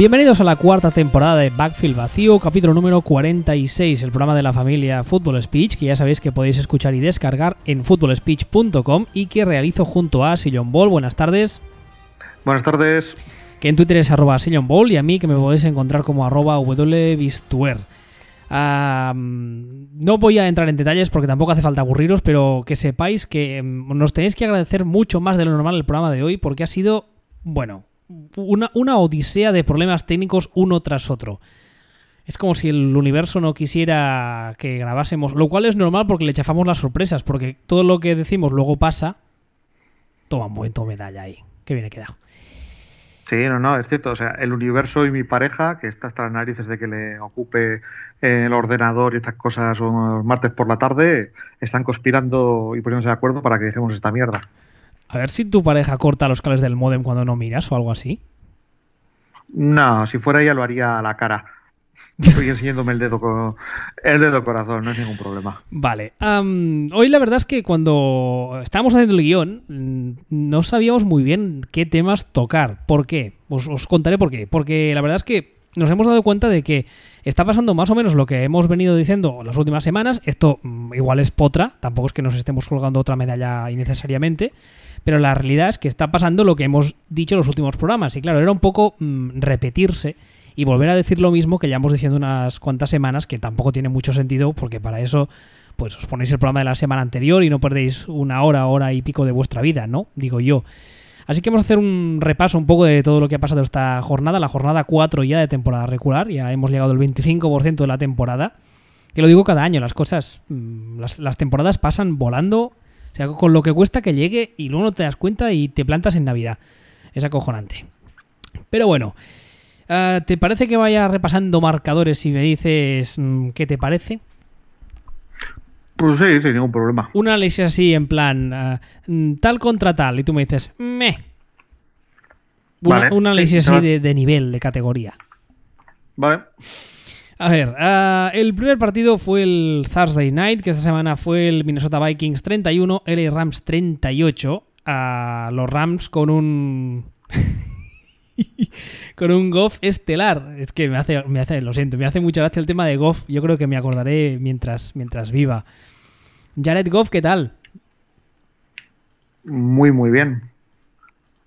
Bienvenidos a la cuarta temporada de Backfield Vacío, capítulo número 46, el programa de la familia Football Speech, que ya sabéis que podéis escuchar y descargar en footballspeech.com y que realizo junto a Sillon Ball. Buenas tardes. Buenas tardes. Que en Twitter es arroba Sillon Ball y a mí que me podéis encontrar como arroba wbistuer. No voy a entrar en detalles porque tampoco hace falta aburriros, pero que sepáis que mm, nos tenéis que agradecer mucho más de lo normal el programa de hoy porque ha sido, bueno, una, una odisea de problemas técnicos uno tras otro. Es como si el universo no quisiera que grabásemos, lo cual es normal porque le chafamos las sorpresas, porque todo lo que decimos luego pasa. Toma un buen medalla ahí, que viene quedado. Sí, no, no, es cierto. O sea, el universo y mi pareja, que está hasta las narices de que le ocupe el ordenador y estas cosas los martes por la tarde, están conspirando y poniéndose de acuerdo para que dejemos esta mierda. A ver si tu pareja corta los cables del modem cuando no miras o algo así. No, si fuera ella lo haría a la cara. Estoy enseñándome el dedo, el dedo corazón, no es ningún problema. Vale. hoy la verdad es que cuando estábamos haciendo el guion no sabíamos muy bien qué temas tocar. ¿Por qué? Os, os contaré por qué. Porque la verdad es que nos hemos dado cuenta de que está pasando más o menos lo que hemos venido diciendo las últimas semanas. Esto mm, igual es potra, tampoco es que nos estemos colgando otra medalla innecesariamente pero la realidad es que está pasando lo que hemos dicho en los últimos programas. Y claro, era un poco mm, repetirse y volver a decir lo mismo que ya hemos diciendo unas cuantas semanas, que tampoco tiene mucho sentido, porque para eso pues os ponéis el programa de la semana anterior y no perdéis una hora, hora y pico de vuestra vida, ¿no? Digo yo. Así que vamos a hacer un repaso un poco de todo lo que ha pasado esta jornada, la jornada 4 ya de temporada regular, ya hemos llegado al 25% de la temporada. Que lo digo cada año, las cosas, mm, las temporadas pasan volando o sea, con lo que cuesta que llegue y luego no te das cuenta y te plantas en Navidad. Es acojonante. Pero bueno, ah, ¿te parece que vaya repasando marcadores y me dices mm, qué te parece? Pues sí, sin ningún problema. Un análisis así en plan ah, mm, tal contra tal y tú me dices, me. un análisis así de, de nivel, de categoría. Vale. A ver, ah, el primer partido fue el Thursday Night, que esta semana fue el Minnesota Vikings 31, LA Rams 38. A los Rams con un. con un Goff estelar. Es que me hace, me hace, lo siento, me hace mucha gracia el tema de Goff. Yo creo que me acordaré mientras, mientras viva. Jared Goff, ¿qué tal? Muy, muy bien.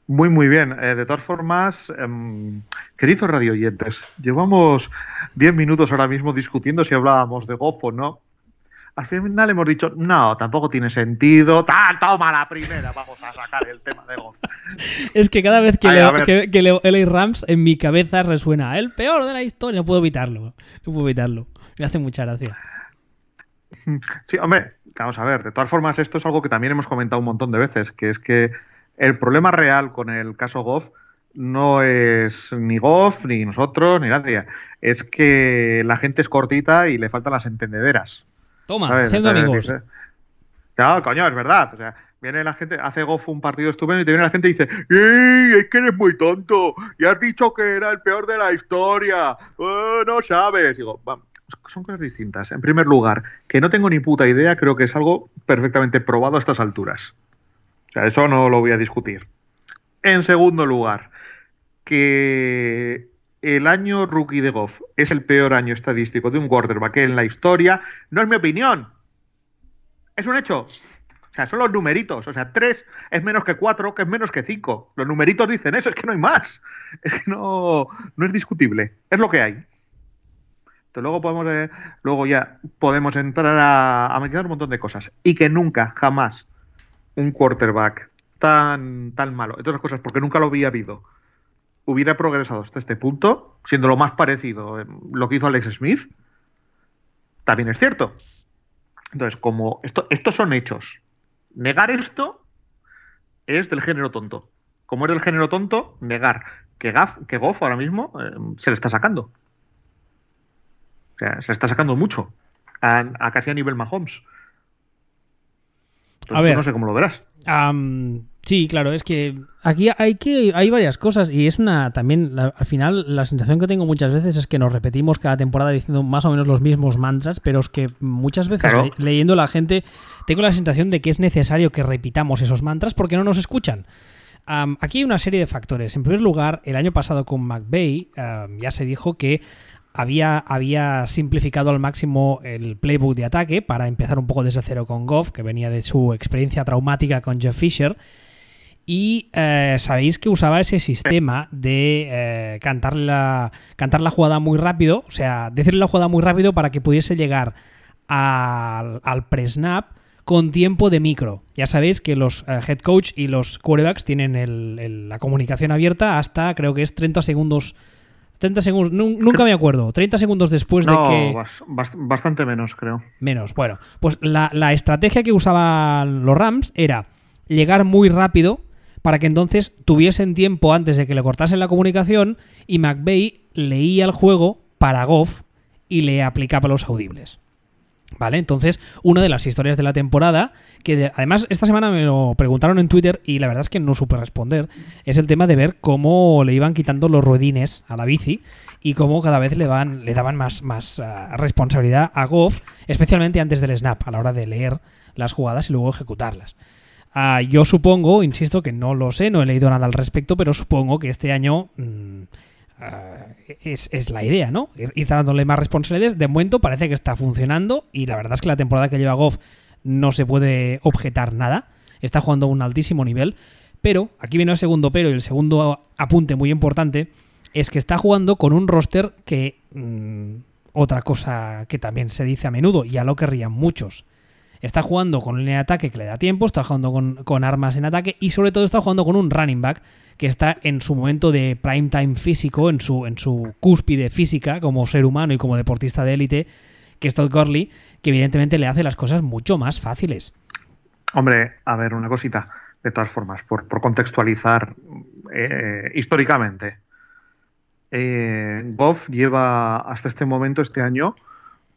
Muy, muy bien. Eh, de todas formas, eh, queridos radioyentes, llevamos 10 minutos ahora mismo discutiendo si hablábamos de Goff o no. Al final hemos dicho, no, tampoco tiene sentido. ¡Tal, toma la primera! Vamos a sacar el tema de Goff. es que cada vez que, leo, que, leo LA Rams, en mi cabeza resuena el peor de la historia. No puedo evitarlo. No puedo evitarlo. Me hace mucha gracia. Sí, hombre, vamos a ver. De todas formas, esto es algo que también hemos comentado un montón de veces, que es que el problema real con el caso Goff no es ni Goff, ni nosotros, ni nadie. Es que la gente es cortita y le faltan las entendederas. Toma, haciendo amigos. Claro, coño, es verdad. O sea, viene la gente, hace Goff un partido estupendo y te viene la gente y dice, ¡Ey, es que eres muy tonto! Y has dicho que era el peor de la historia. Oh, no sabes. Digo, son cosas distintas. En primer lugar, que no tengo ni puta idea, creo que es algo perfectamente probado a estas alturas. O sea, eso no lo voy a discutir. En segundo lugar, que el año rookie de Goff es el peor año estadístico de un quarterback en la historia, no es mi opinión. Es un hecho. O sea, son los numeritos. O sea, 3 es menos que 4, que es menos que 5. Los numeritos dicen eso, es que no hay más. Es que no, no es discutible. Es lo que hay. Entonces, luego podemos eh, luego ya podemos entrar a, a un montón de cosas. Y que nunca, jamás, un quarterback tan, tan malo, entre otras cosas, porque nunca lo había habido, hubiera progresado hasta este punto, siendo lo más parecido lo que hizo Alex Smith, también es cierto. Entonces, como esto, estos son hechos, negar esto es del género tonto. Como es del género tonto, negar que, Gaff, que Goff ahora mismo eh, se le está sacando. O sea, se está sacando mucho. A, a casi a nivel Mahomes a ver, no sé cómo lo verás. sí, claro, es que aquí hay que hay varias cosas y es una también al final la sensación que tengo muchas veces es que nos repetimos cada temporada diciendo más o menos los mismos mantras, pero es que muchas veces leyendo la gente tengo la sensación de que es necesario que repitamos esos mantras porque no nos escuchan. aquí hay una serie de factores. En primer lugar, el año pasado con McVeigh ya se dijo que había, había simplificado al máximo el playbook de ataque para empezar un poco desde cero con Goff, que venía de su experiencia traumática con Jeff Fisher. Y eh, sabéis que usaba ese sistema de eh, cantar, la, cantar la jugada muy rápido, o sea, decirle la jugada muy rápido para que pudiese llegar al, al pre-snap con tiempo de micro. Ya sabéis que los eh, head coach y los quarterbacks tienen la comunicación abierta hasta creo que es 30 segundos 30 segundos, nunca me acuerdo. 30 segundos después de que. Bastante menos, creo. Menos. Bueno, pues la, estrategia que usaban los Rams era llegar muy rápido para que entonces tuviesen tiempo antes de que le cortasen la comunicación y McVeigh leía el juego para Goff y le aplicaba los audibles. ¿Vale? Entonces, una de las historias de la temporada, que además esta semana me lo preguntaron en Twitter y la verdad es que no supe responder, es el tema de ver cómo le iban quitando los ruedines a la bici y cómo cada vez le, van, le daban más, más uh, responsabilidad a Goff, especialmente antes del snap, a la hora de leer las jugadas y luego ejecutarlas. Uh, yo supongo, insisto, que no lo sé, no he leído nada al respecto, pero supongo que este año... Mmm, eh, es, la idea, ¿no? Ir, dándole más responsabilidades. De momento parece que está funcionando y la verdad es que la temporada que lleva Goff no se puede objetar nada. Está jugando a un altísimo nivel. Pero, aquí viene el segundo pero y el segundo apunte muy importante, es que está jugando con un roster que... Mm, otra cosa que también se dice a menudo, y ya lo querrían muchos. Está jugando con de ataque que le da tiempo, está jugando con, con armas en ataque y sobre todo está jugando con un running back que está en su momento de prime time físico, en su, en su cúspide física como ser humano y como deportista de élite, que es Todd Gurley, que evidentemente le hace las cosas mucho más fáciles. Hombre, a ver, una cosita, de todas formas, por, contextualizar eh, históricamente. Eh, Goff lleva hasta este momento, este año,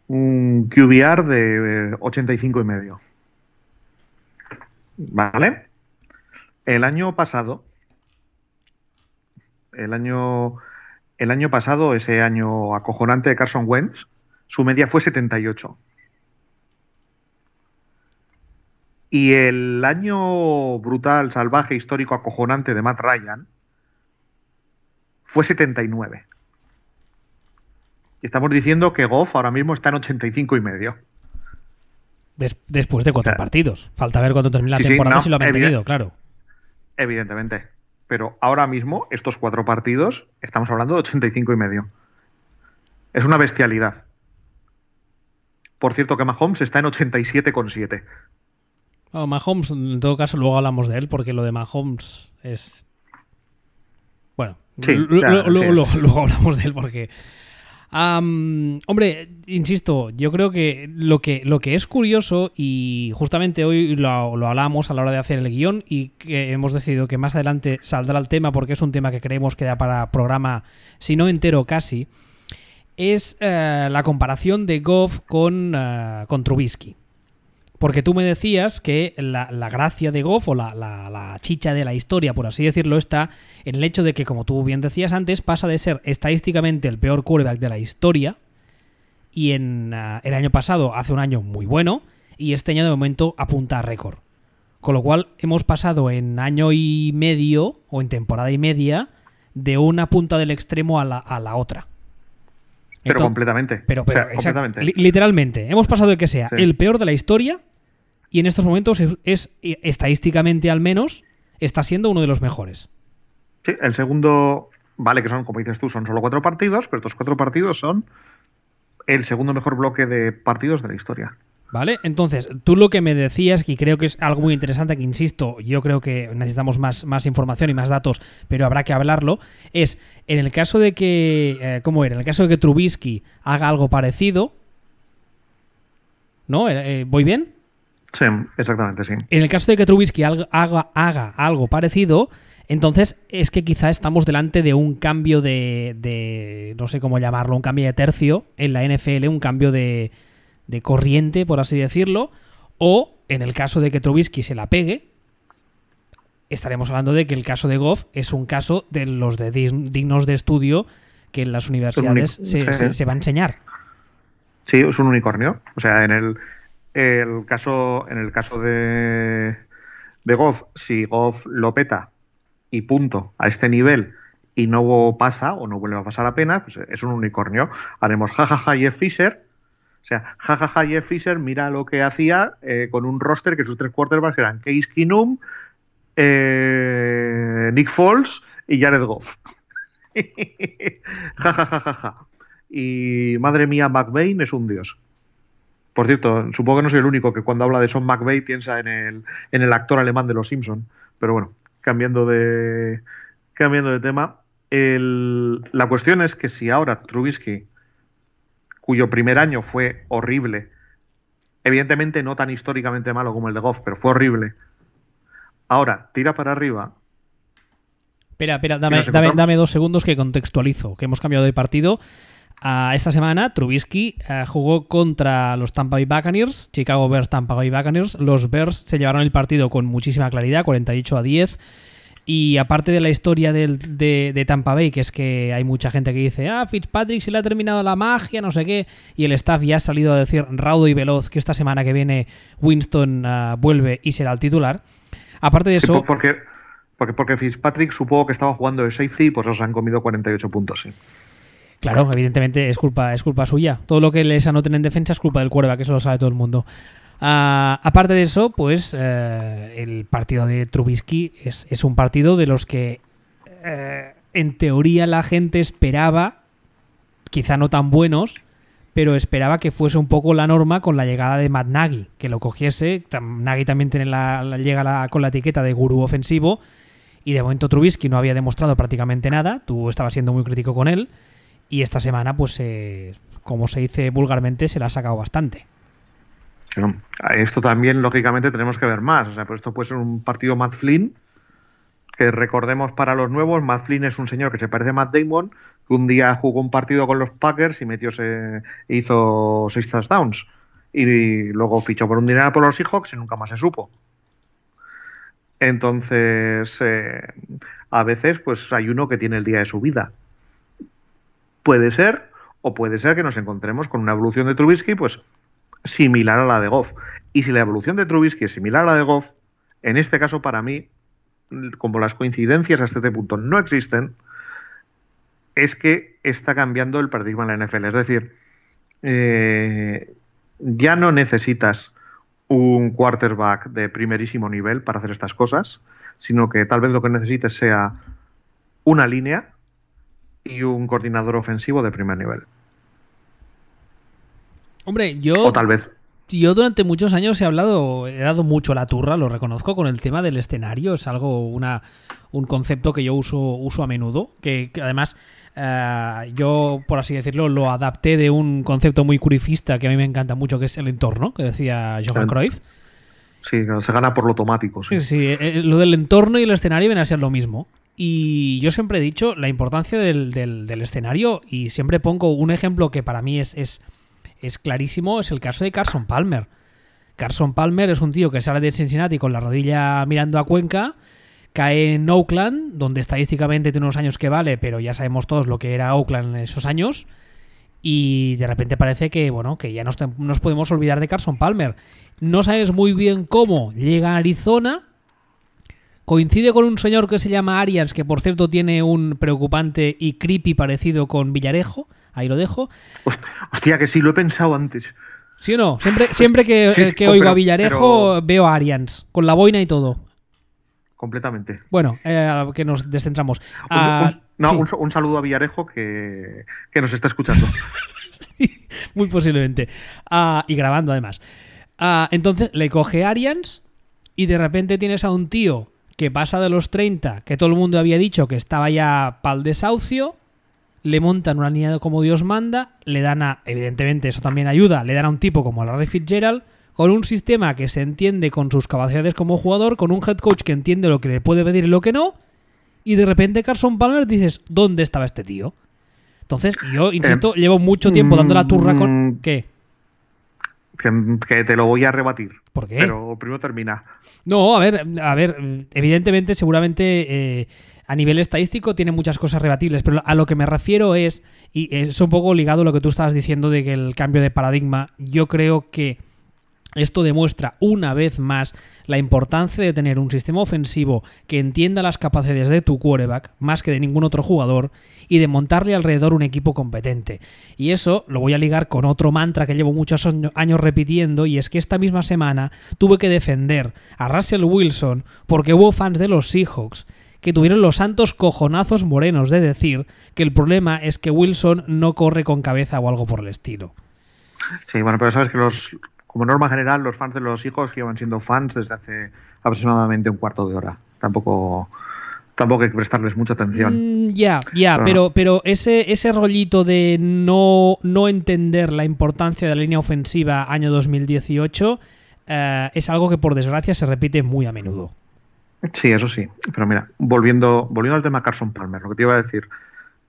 un QBR de 85 y medio. ¿Vale? El año pasado, el año, el año pasado, ese año acojonante de Carson Wentz, su media fue 78. Y el año brutal, salvaje, histórico, acojonante de Matt Ryan fue 79. Y estamos diciendo que Goff ahora mismo está en 85 y medio. después de cuatro partidos. Falta ver cuándo termina la temporada si lo ha mantenido, claro. Evidentemente pero ahora mismo, estos cuatro partidos, estamos hablando de 85 y medio. Es una bestialidad. Por cierto que Mahomes está en 87,7. Oh, Mahomes, en todo caso, luego hablamos de él, porque lo de Mahomes es... Bueno, luego hablamos de él porque hombre, insisto, yo creo que lo, que lo que es curioso, y justamente hoy lo, lo hablamos a la hora de hacer el guion, y que hemos decidido que más adelante saldrá el tema, porque es un tema que creemos que da para programa, si no entero casi, es eh, la comparación de Goff con, uh, con Trubisky. Porque tú me decías que la, gracia de Goff o la, chicha de la historia, por así decirlo, está en el hecho de que, como tú bien decías antes, pasa de ser estadísticamente el peor quarterback de la historia y en ah, el año pasado hace un año muy bueno y este año de momento apunta a récord. Con lo cual hemos pasado en año y medio o en temporada y media de una punta del extremo a la, a la otra. Pero completamente. Pero, literalmente. Hemos pasado de que sea el peor de la historia y en estos momentos es, estadísticamente al menos está siendo uno de los mejores. Sí, el segundo, vale que son, como dices tú, son solo cuatro partidos, pero estos cuatro partidos son el segundo mejor bloque de partidos de la historia. ¿Vale? Entonces, tú lo que me decías, y creo que es algo muy interesante, que insisto, yo creo que necesitamos más, más información y más datos, pero habrá que hablarlo, es en el caso de que, eh, ¿cómo era? En el caso de que Trubisky haga algo parecido, ¿no? Eh, ¿Voy bien? Sí, exactamente, sí. En el caso de que Trubisky haga, haga algo parecido, entonces es que quizá estamos delante de un cambio de, de, no sé cómo llamarlo, un cambio de tercio en la NFL, un cambio de de corriente, por así decirlo, o en el caso de que Trubisky se la pegue, estaremos hablando de que el caso de Goff es un caso de los de dignos de estudio que en las universidades se, va a enseñar. Sí, es un unicornio. O sea, en el, el caso, en el caso de, de Goff, si Goff lo peta y punto, a este nivel, y no pasa o no vuelve a pasar apenas, pues es un unicornio. Haremos jajaja Jeff Fisher. O sea, jajaja Jeff Fisher, mira lo que hacía eh, con un roster que sus tres quarterbacks eran Case eh, Nick Foles y Jared Goff. jajajaja. y madre mía, McVeigh es un dios. Por cierto, supongo que no soy el único que cuando habla de Son McVeigh piensa en el, en el actor alemán de Los Simpson. Pero bueno, cambiando de, cambiando de tema, la cuestión es que si ahora Trubisky, cuyo primer año fue horrible, evidentemente no tan históricamente malo como el de Goff, pero fue horrible, ahora tira para arriba. Espera, espera, dame, dame, dos segundos que contextualizo, que hemos cambiado de partido. Uh, esta semana Trubisky eh, jugó contra los Tampa Bay Buccaneers, Chicago Bears, Tampa Bay Buccaneers. Los Bears se llevaron el partido con muchísima claridad, 48 a 10. Y aparte de la historia de, Tampa Bay, que es que hay mucha gente que dice, ah, Fitzpatrick se le ha terminado la magia, no sé qué, y el staff ya ha salido a decir raudo y veloz que esta semana que viene Winston ah, vuelve y será el titular. Aparte de eso... porque, porque, porque Fitzpatrick supongo que estaba jugando de safety y pues os han comido 48 puntos, sí. Claro, evidentemente es culpa, es culpa suya. Todo lo que les anoten en defensa es culpa del cuerva, que eso lo sabe todo el mundo. Ah, aparte de eso, pues eh, el partido de Trubisky es, un partido de los que eh, en teoría la gente esperaba, quizá no tan buenos, pero esperaba que fuese un poco la norma con la llegada de Matt Nagy, que lo cogiese. Nagy también tiene la, llega con la etiqueta de gurú ofensivo, y de momento Trubisky no había demostrado prácticamente nada, tú estabas siendo muy crítico con él, y esta semana, pues, eh, como se dice vulgarmente, se la ha sacado bastante esto también, lógicamente, tenemos que ver más. O sea, pues esto puede ser un partido Matt Flynn, que recordemos para los nuevos, Matt Flynn es un señor que se parece a Matt Damon, que un día jugó un partido con los Packers y metió se, hizo seis touchdowns. Y luego fichó por un dinero por los Seahawks y nunca más se supo. Entonces, eh, a veces, pues hay uno que tiene el día de su vida. Puede ser, o puede ser que nos encontremos con una evolución de Trubisky, pues similar a la de Goff. Y si la evolución de Trubisky es similar a la de Goff, en este caso para mí, como las coincidencias hasta este punto no existen, es que está cambiando el paradigma en la NFL. Es decir, eh, ya no necesitas un quarterback de primerísimo nivel para hacer estas cosas, sino que tal vez lo que necesites sea una línea y un coordinador ofensivo de primer nivel. Hombre, yo. O tal vez. Yo durante muchos años he hablado, he dado mucho la turra, lo reconozco, con el tema del escenario. Es algo, una, un concepto que yo uso, uso a menudo. Que, además, eh, yo, por así decirlo, lo adapté de un concepto muy curifista que a mí me encanta mucho, que es el entorno, que decía Johan Cruyff. Sí, se gana por lo automático. Sí, sí eh, eh, lo del entorno y el escenario viene a ser lo mismo. Y yo siempre he dicho la importancia del, del, escenario y siempre pongo un ejemplo que para mí es, es es clarísimo, es el caso de Carson Palmer. Carson Palmer es un tío que sale de Cincinnati con la rodilla mirando a Cuenca, cae en Oakland, donde estadísticamente tiene unos años que vale, pero ya sabemos todos lo que era Oakland en esos años. Y de repente parece que, bueno, que ya nos, nos podemos olvidar de Carson Palmer. No sabes muy bien cómo llega a Arizona. Coincide con un señor que se llama Arians, que por cierto tiene un preocupante y creepy parecido con Villarejo. Ahí lo dejo. Hostia, que sí, lo he pensado antes. ¿Sí o no? Siempre, siempre que, eh, oigo a Villarejo veo a Arians, con la boina y todo. Completamente. Bueno, eh, que nos descentramos. un, ah, no, un, saludo a Villarejo que, nos está escuchando. muy posiblemente. Ah, y grabando además. Ah, entonces le coge Arians y de repente tienes a un tío que pasa de los 30, que todo el mundo había dicho que estaba ya pal desahucio, le montan una línea como Dios manda, le dan a, evidentemente eso también ayuda, le dan a un tipo como Larry Fitzgerald, con un sistema que se entiende con sus capacidades como jugador, con un head coach que entiende lo que le puede pedir y lo que no, y de repente Carson Palmer dices, ¿dónde estaba este tío? Entonces, yo, insisto, eh, llevo mucho tiempo dando la turra con... Mm, ¿Qué? Que, te lo voy a rebatir. ¿Por qué? Pero primero termina. No, a ver, a ver, evidentemente, seguramente eh, a nivel estadístico tiene muchas cosas rebatibles, pero a lo que me refiero es, y es un poco ligado a lo que tú estabas diciendo de que el cambio de paradigma, yo creo que Esto demuestra una vez más la importancia de tener un sistema ofensivo que entienda las capacidades de tu quarterback más que de ningún otro jugador y de montarle alrededor un equipo competente. Y eso lo voy a ligar con otro mantra que llevo muchos años repitiendo y es que esta misma semana tuve que defender a Russell Wilson porque hubo fans de los Seahawks que tuvieron los santos cojonazos morenos de decir que el problema es que Wilson no corre con cabeza o algo por el estilo. Sí, bueno, pero sabes que los como norma general, los fans de los hijos llevan siendo fans desde hace aproximadamente un cuarto de hora. Tampoco tampoco hay que prestarles mucha atención. Mm, ya, ya, pero, pero ese, ese rollito de no, no entender la importancia de la línea ofensiva año 2018 eh, es algo que por desgracia se repite muy a menudo. Sí, eso sí. Pero mira, volviendo, volviendo al tema Carson Palmer, lo que te iba a decir,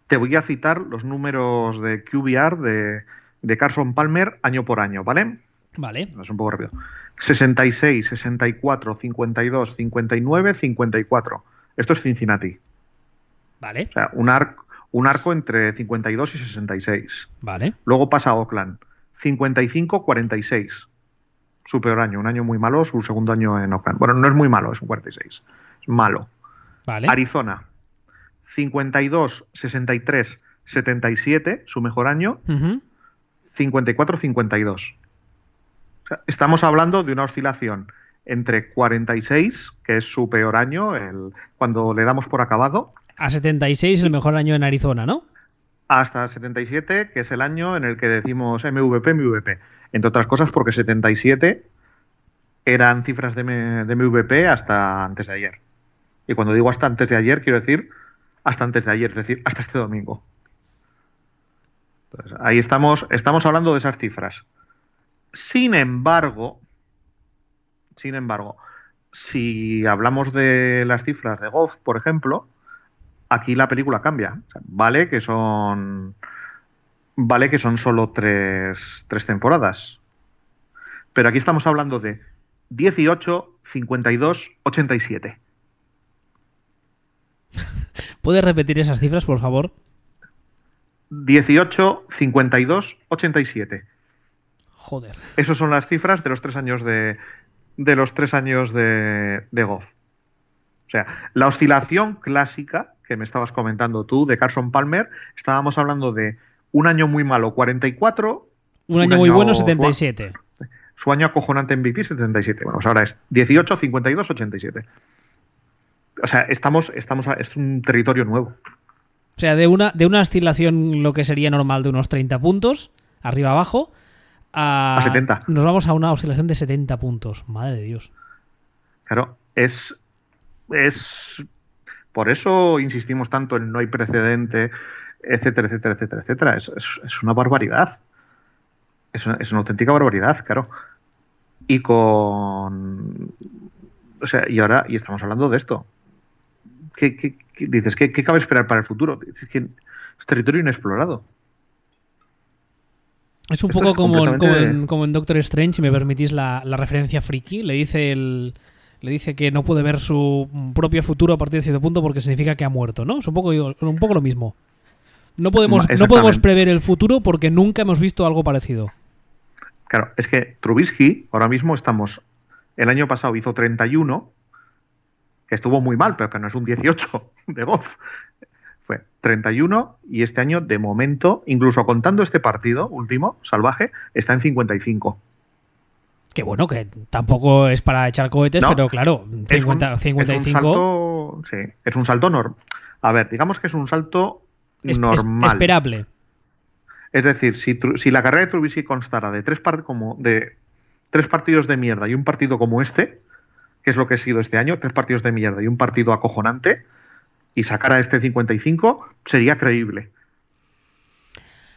te voy a citar los números de QBR de, de Carson Palmer año por año, ¿vale? Vale. Es un poco rápido. 66, 64, 52, 59, 54. Esto es Cincinnati. Vale. O sea, un, arco, un arco entre 52 y 66. Vale. Luego pasa a Oakland. 55, 46. Su peor año. Un año muy malo, su segundo año en Oakland. Bueno, no es muy malo, es un 46. Es malo. Vale. Arizona. 52, 63, 77, su mejor año. Uh -huh. 54, 52 estamos hablando de una oscilación entre 46, que es su peor año, el, cuando le damos por acabado. A 76, el mejor año en Arizona, ¿no? Hasta 77, que es el año en el que decimos MVP, MVP. Entre otras cosas, porque 77 eran cifras de, de MVP hasta antes de ayer. Y cuando digo hasta antes de ayer, quiero decir hasta antes de ayer, es decir, hasta este domingo. Entonces, ahí estamos, estamos hablando de esas cifras. Sin embargo, sin embargo, si hablamos de las cifras de Goff, por ejemplo, aquí la película cambia. O sea, vale que son. Vale que son solo tres, tres temporadas. Pero aquí estamos hablando de 18, 52, 87. ¿Puedes repetir esas cifras, por favor? 18, 52, 87. Joder. Esas son las cifras de los tres años de, de los tres años de, de Goff. O sea, la oscilación clásica que me estabas comentando tú de Carson Palmer, estábamos hablando de un año muy malo, 44. Un año, un muy año bueno, 77. Su, su, año acojonante en MVP, 77. Bueno, pues ahora es 18, 52, 87. O sea, estamos, estamos a, es un territorio nuevo. O sea, de una, de una oscilación lo que sería normal de unos 30 puntos, arriba abajo, a, a 70. Nos vamos a una oscilación de 70 puntos. Madre de Dios. Claro, es. Es. Por eso insistimos tanto en no hay precedente, etcétera, etcétera, etcétera, etcétera. Es, es, es una barbaridad. Es una, es una, auténtica barbaridad, claro. Y con. O sea, y ahora, y estamos hablando de esto. ¿Qué, qué, qué dices? ¿Qué, cabe esperar para el futuro? Es, que es territorio inexplorado. Es un Esto poco es como, en, como, en, como, en, Doctor Strange, si me permitís la, la, referencia friki. Le dice el. Le dice que no puede ver su propio futuro a partir de cierto punto porque significa que ha muerto, ¿no? Es un poco, un poco lo mismo. No podemos, no podemos prever el futuro porque nunca hemos visto algo parecido. Claro, es que Trubisky, ahora mismo estamos. El año pasado hizo 31, que estuvo muy mal, pero que no es un 18 de Goff fue 31 y este año, de momento, incluso contando este partido último, salvaje, está en 55. Que bueno, que tampoco es para echar cohetes, no, pero claro, 50, es un, 55. Es un salto, sí, es un salto normal. A ver, digamos que es un salto es, normal. Es esperable. Es decir, si, si la carrera de Trubisky constara de tres, como de tres partidos de mierda y un partido como este, que es lo que ha sido este año, tres partidos de mierda y un partido acojonante, y sacar a este 55 sería creíble.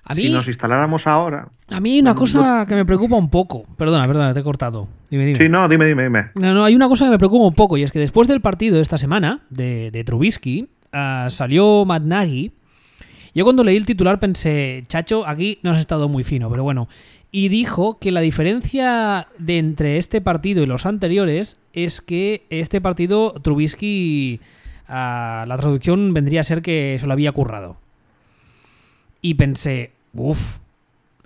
A mí, si nos instaláramos ahora. A mí una cosa que me preocupa un poco. Perdona, perdona, te he cortado. Dime, dime. Sí, no, dime, dime, dime. No, no, hay una cosa que me preocupa un poco y es que después del partido de esta semana de, de Trubisky uh, salió Matt Nagy. Yo cuando leí el titular pensé, chacho, aquí no has estado muy fino, pero bueno. Y dijo que la diferencia de entre este partido y los anteriores es que este partido Trubisky La traducción vendría a ser que se lo había currado. Y pensé, uff,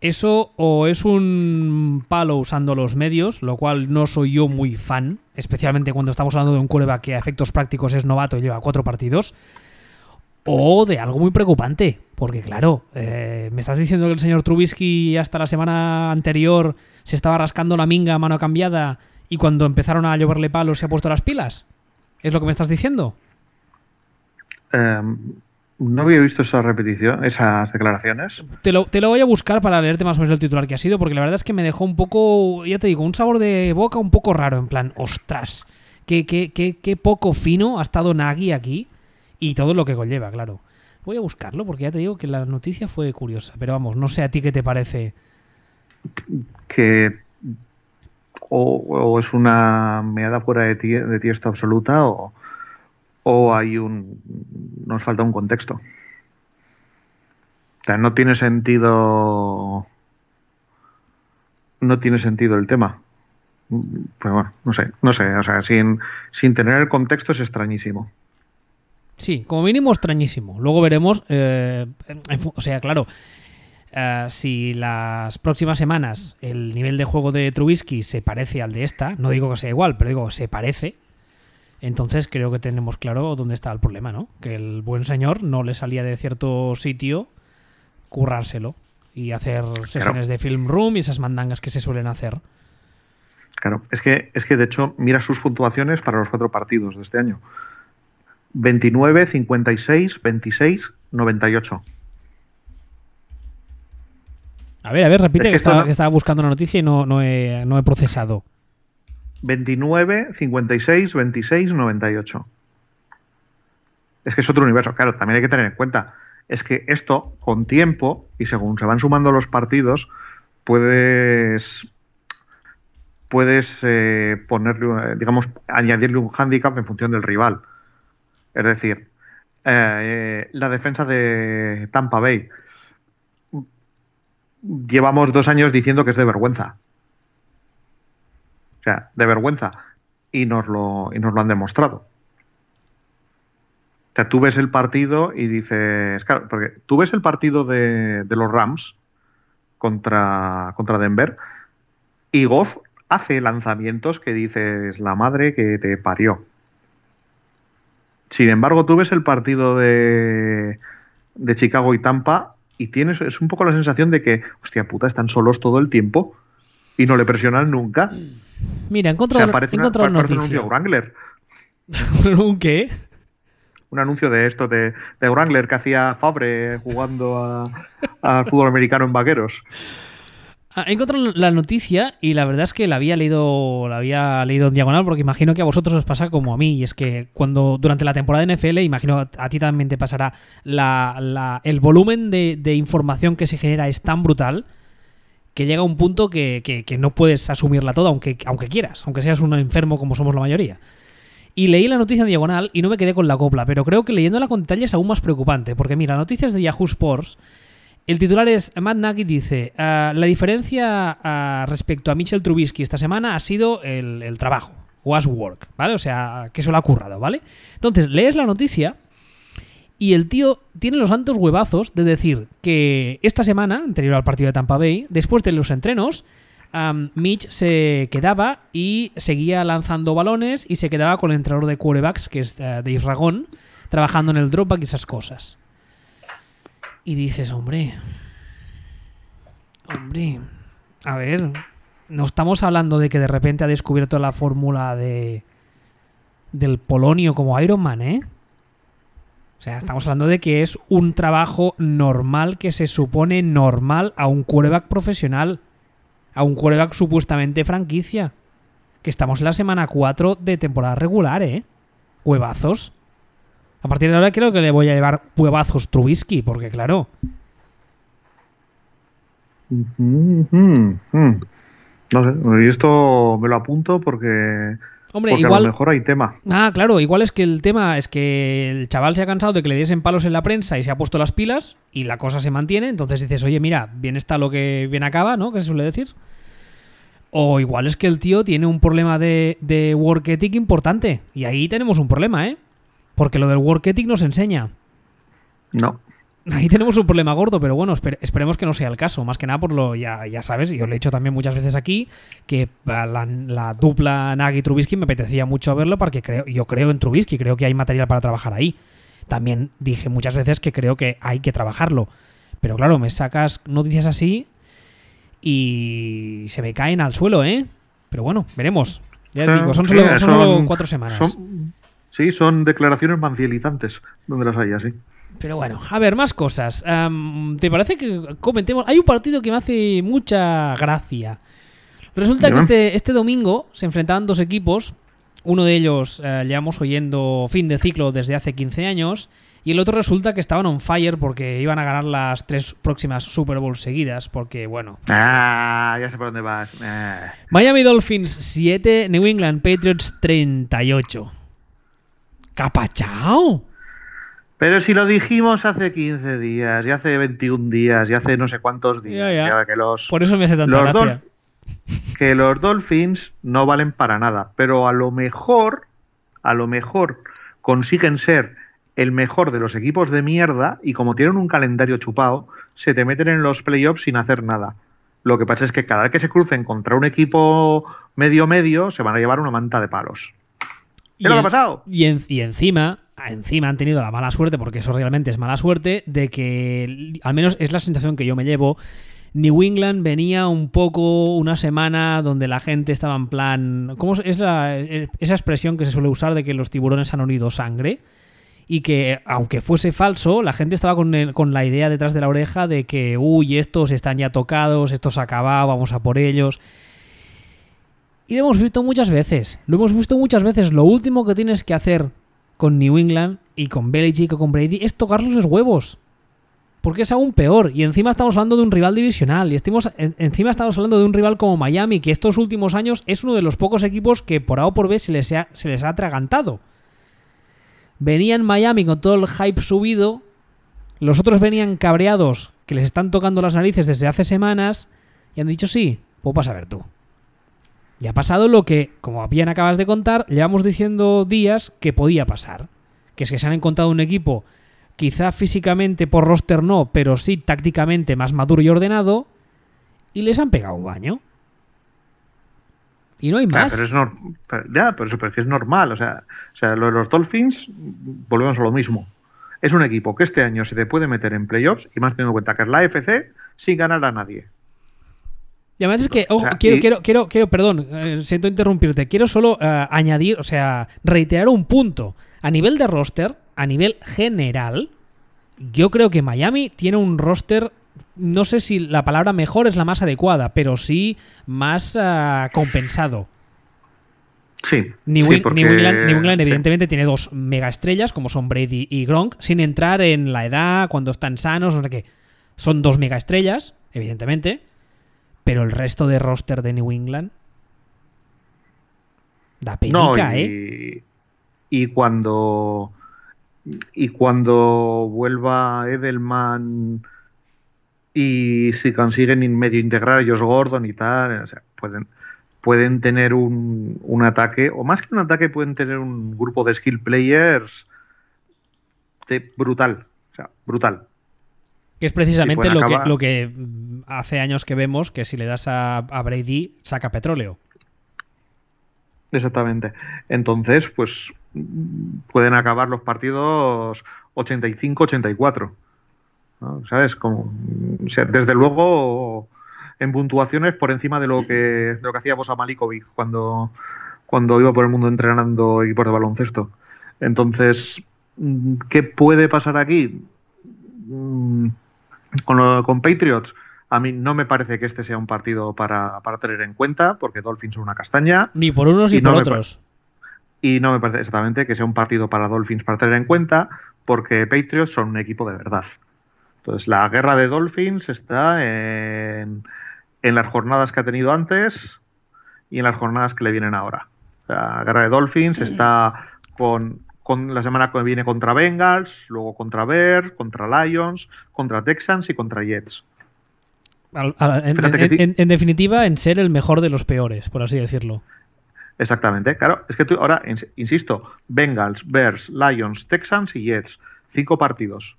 Eso o es un palo usando los medios, lo cual no soy yo muy fan, especialmente cuando estamos hablando de un quarterback que a efectos prácticos es novato y lleva cuatro partidos, o de algo muy preocupante, porque claro, eh, me estás diciendo que el señor Trubisky hasta la semana anterior se estaba rascando la minga a mano cambiada y cuando empezaron a lloverle palos se ha puesto las pilas. ¿Es lo que me estás diciendo? Em, no había visto esa repetición, esas declaraciones. Te lo, te lo voy a buscar para leerte más o menos el titular que ha sido, porque la verdad es que me dejó un poco, ya te digo, un sabor de boca un poco raro, en plan, ostras, qué, qué, qué, qué poco fino ha estado Nagy aquí y todo lo que conlleva, claro. Voy a buscarlo porque ya te digo que la noticia fue curiosa, pero vamos, no sé a ti qué te parece. Que o, o es una meada fuera de, ti, de tiesto absoluta o, o hay un nos falta un contexto. O sea, no tiene sentido no tiene sentido el tema. Pero bueno, no sé, no sé, o sea, sin, sin tener el contexto es extrañísimo. Sí, como mínimo extrañísimo. Luego veremos, eh, o sea, claro, eh, si las próximas semanas el nivel de juego de Trubisky se parece al de esta, no digo que sea igual, pero digo se parece, entonces creo que tenemos claro dónde está el problema, ¿no? Que el buen señor no le salía de cierto sitio currárselo y hacer sesiones de film room y esas mandangas que se suelen hacer. Claro, es que, es que de hecho, mira sus puntuaciones para los cuatro partidos de este año. 29, 56, 26, 98. A ver, a ver, repite Es que estaba, no- que estaba buscando la noticia y no, no, he, no he procesado. 29, 56, 26, 98. Es que es otro universo. Claro, también hay que tener en cuenta. Es que esto, con tiempo, y según se van sumando los partidos, puedes. Puedes eh, ponerle, eh, digamos, añadirle un hándicap en función del rival. Es decir, eh, la defensa de Tampa Bay. Llevamos dos años diciendo que es de vergüenza. O sea, de vergüenza. Y nos lo, y nos lo han demostrado. O sea, tú ves el partido y dices. Claro, porque tú ves el partido de, los Rams contra, contra Denver y Goff hace lanzamientos que dices la madre que te parió. Sin embargo, tú ves el partido de, de Chicago y Tampa y tienes es un poco la sensación de que, hostia puta, están solos todo el tiempo y no le presionan nunca. Mira, he O sea, parece, una, parece un anuncio Wrangler. ¿Un qué? Un anuncio de esto de, de Wrangler que hacía Fabre jugando al fútbol americano en vaqueros. Ah, He encontrado la noticia y la verdad es que la había leído, la había leído en diagonal porque imagino que a vosotros os pasa como a mí y es que cuando durante la temporada de NFL, imagino a a ti también te pasará, la, la- el volumen de, de información que se genera es tan brutal que llega a un punto que, que- no puedes asumirla toda aunque, aunque quieras, aunque seas un enfermo como somos la mayoría. Y leí la noticia en diagonal y no me quedé con la copla, pero creo que leyéndola con detalle es aún más preocupante, porque mira, noticias de Yahoo Sports, el titular es, Matt Nagy dice, "Ah, la diferencia ah, respecto a Mitchell Trubisky esta semana ha sido el, el trabajo, was work, ¿vale? O sea, que se lo ha currado, ¿vale? Entonces, lees la noticia y el tío tiene los santos huevazos de decir que esta semana, anterior al partido de Tampa Bay, después de los entrenos, Mitch se quedaba y seguía lanzando balones y se quedaba con el entrenador de quarterbacks, que es eh, Dave Ragón, trabajando en el dropback y esas cosas. Y dices, hombre, hombre, a ver, no estamos hablando de que de repente ha descubierto la fórmula de del polonio como Iron Man, ¿eh? O sea, estamos hablando de que es un trabajo normal que se supone normal a un quarterback profesional, a un quarterback supuestamente franquicia. Que estamos en la semana 4 de temporada regular, ¿eh? Huevazos. A partir de ahora creo que le voy a llevar huevazos Trubisky, porque claro. No sé, y esto me lo apunto porque, hombre, porque a lo mejor hay tema. Ah, claro, igual es que el tema es que el chaval se ha cansado de que le diesen palos en la prensa y se ha puesto las pilas y la cosa se mantiene, entonces dices, oye, mira, bien está lo que bien acaba, ¿no? Que se suele decir. O igual es que el tío tiene un problema de, de work ethic importante y ahí tenemos un problema, ¿eh? Porque lo del work ethic nos enseña. No, ahí tenemos un problema gordo, pero bueno, esper- esperemos que no sea el caso. Más que nada por lo, ya, ya sabes, y yo lo he dicho también muchas veces aquí, que la, la dupla Nagy-Trubisky me apetecía mucho verlo porque creo, yo creo en Trubisky, creo que hay material para trabajar ahí. También dije muchas veces que creo que hay que trabajarlo. Pero claro, me sacas noticias así y se me caen al suelo, ¿eh? Pero bueno, veremos. Ya Sí, digo, son sí, solo, son son- solo cuatro semanas. Son, sí, son declaraciones mancializantes, donde las hay así. Pero bueno, a ver, más cosas. ¿Te parece que comentemos? Hay un partido que me hace mucha gracia. Resulta que este, este domingo se enfrentaban dos equipos. Uno de ellos eh, llevamos oyendo fin de ciclo desde hace 15 años. Y el otro resulta que estaban on fire porque iban a ganar las tres próximas Super Bowls seguidas. Porque, bueno, Ah, ya sé por dónde vas. Ah. Miami Dolphins 7, New England Patriots 38. ¡Capachao! Pero si lo dijimos hace 15 días, y hace 21 días, y hace no sé cuántos días, Ya, ya. ya que los, Por eso me hace tanta gracia. Que los Dolphins no valen para nada, pero a lo mejor, a lo mejor consiguen ser el mejor de los equipos de mierda y como tienen un calendario chupado, se te meten en los playoffs sin hacer nada. Lo que pasa es que cada vez que se crucen contra un equipo medio medio, se van a llevar una manta de palos. ¿Qué es lo que ha pasado? Y, en- y encima, encima han tenido la mala suerte, porque eso realmente es mala suerte, de que, al menos es la sensación que yo me llevo, New England venía un poco una semana donde la gente estaba en plan... ¿Cómo es esa expresión que se suele usar de que los tiburones han unido sangre? Y que, aunque fuese falso, la gente estaba con, con la idea detrás de la oreja de que, uy, estos están ya tocados, esto se ha acabado, vamos a por ellos. Y lo hemos visto muchas veces. Lo hemos visto muchas veces. Lo último que tienes que hacer con New England y con Belichick o con Brady es tocarles los huevos. Porque es aún peor. Y encima estamos hablando de un rival divisional. Y encima estamos hablando de un rival como Miami, que estos últimos años es uno de los pocos equipos que por A o por B se les ha, se les ha atragantado. Venían Miami con todo el hype subido. Los otros venían cabreados, que les están tocando las narices desde hace semanas. Y han dicho, sí, pues vas a ver tú. Y ha pasado lo que, como bien acabas de contar, llevamos diciendo días que podía pasar. Que es que se han encontrado un equipo, quizá físicamente por roster no, pero sí tácticamente más maduro y ordenado, y les han pegado un baño. Y no hay Ya, más. pero es nor- pero- ya, pero eso pero es es normal. O sea, o sea, lo de los Dolphins, volvemos a lo mismo. Es un equipo que este año se te puede meter en playoffs y más teniendo en cuenta que es la FC sin ganar a nadie. Y además es que, ojo, O sea, quiero, y- quiero, quiero, quiero, perdón, eh, siento interrumpirte, quiero solo eh, añadir, o sea, reiterar un punto. A nivel de roster, a nivel general, yo creo que Miami tiene un roster, no sé si la palabra mejor es la más adecuada, pero sí más ah, compensado. Sí. New, sí, porque- New England, New England sí. evidentemente tiene dos mega estrellas, como son Brady y Gronk, sin entrar en la edad, cuando están sanos, no sé qué. Son dos mega estrellas, evidentemente, pero el resto de roster de New England da No, penica, y, ¿eh? y cuando y cuando vuelva Edelman y si consiguen medio integrar a Josh Gordon y tal, o sea, pueden pueden tener un, un ataque, o más que un ataque, pueden tener un grupo de skill players de- brutal. O sea, brutal. Que es precisamente lo que, acabar- lo que mm, hace años que vemos que si le das a, a Brady, saca petróleo. Exactamente. Entonces, pues mm, pueden acabar los partidos 85-84. ¿no? ¿Sabes? Como, mm, o sea, desde luego, en puntuaciones por encima de lo que, de lo que hacíamos a Malikovic cuando, cuando iba por el mundo entrenando equipos de baloncesto. Entonces, ¿qué puede pasar aquí? Con, lo- con Patriots, a mí no me parece que este sea un partido para, para tener en cuenta, porque Dolphins son una castaña. Ni por unos ni no por otros. Y no me parece exactamente que sea un partido para Dolphins para tener en cuenta, porque Patriots son un equipo de verdad. Entonces, la guerra de Dolphins está en, en las jornadas que ha tenido antes y en las jornadas que le vienen ahora. La guerra de Dolphins está con, con la semana que viene contra Bengals, luego contra Bears, contra Lions, contra Texans y contra Jets. Al- al- en, en- ti- en- en definitiva, en ser el mejor de los peores, por así decirlo. Exactamente. Claro, es que tú ahora, ins- insisto, Bengals, Bears, Lions, Texans y Jets. Cinco partidos.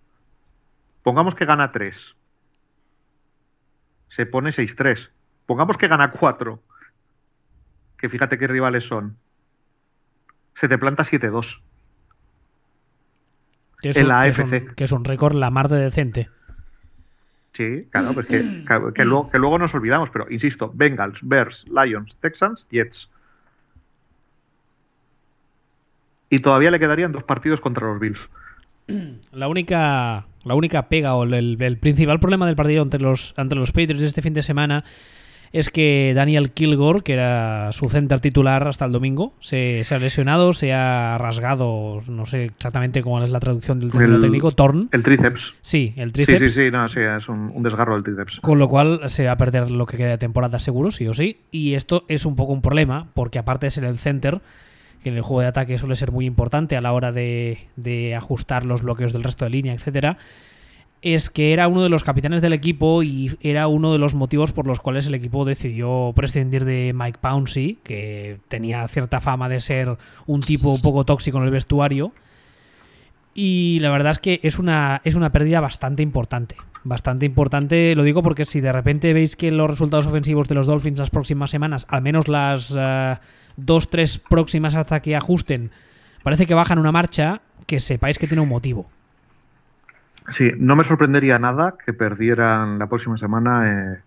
Pongamos que gana 3. Se pone 6-3. Pongamos que gana 4. Que fíjate qué rivales son. Se te planta 7-2. Que es, En un, la que es AFC. un- que es un récord la mar de decente. Sí, claro, pues que, luego, que luego nos olvidamos, pero insisto, Bengals, Bears, Lions, Texans, Jets. Y todavía le quedarían dos partidos contra los Bills. La única, la única pega o el, el- principal problema del partido ante los, ante los Patriots de este fin de semana es que Daniel Kilgore, que era su center titular hasta el domingo, se, se ha lesionado, se ha rasgado, no sé exactamente cómo es la traducción del término El- técnico, torn. El tríceps. Sí, el Sí, tríceps. sí, sí, no, sí, es un, un desgarro del tríceps. Con lo cual se va a perder lo que queda de temporada seguro, sí o sí. Y esto es un poco un problema, porque aparte de ser el center, que en el juego de ataque suele ser muy importante a la hora de, de ajustar los bloqueos del resto de línea, etcétera, es que era uno de los capitanes del equipo y era uno de los motivos por los cuales el equipo decidió prescindir de Mike Pouncey, que tenía cierta fama de ser un tipo un poco tóxico en el vestuario. Y la verdad es que es una, es una pérdida bastante importante. Bastante importante, lo digo porque si de repente veis que los resultados ofensivos de los Dolphins las próximas semanas, al menos las eh, dos, tres próximas hasta que ajusten, parece que bajan una marcha, que sepáis que tiene un motivo. Sí, no me sorprendería nada que perdieran la próxima semana eh,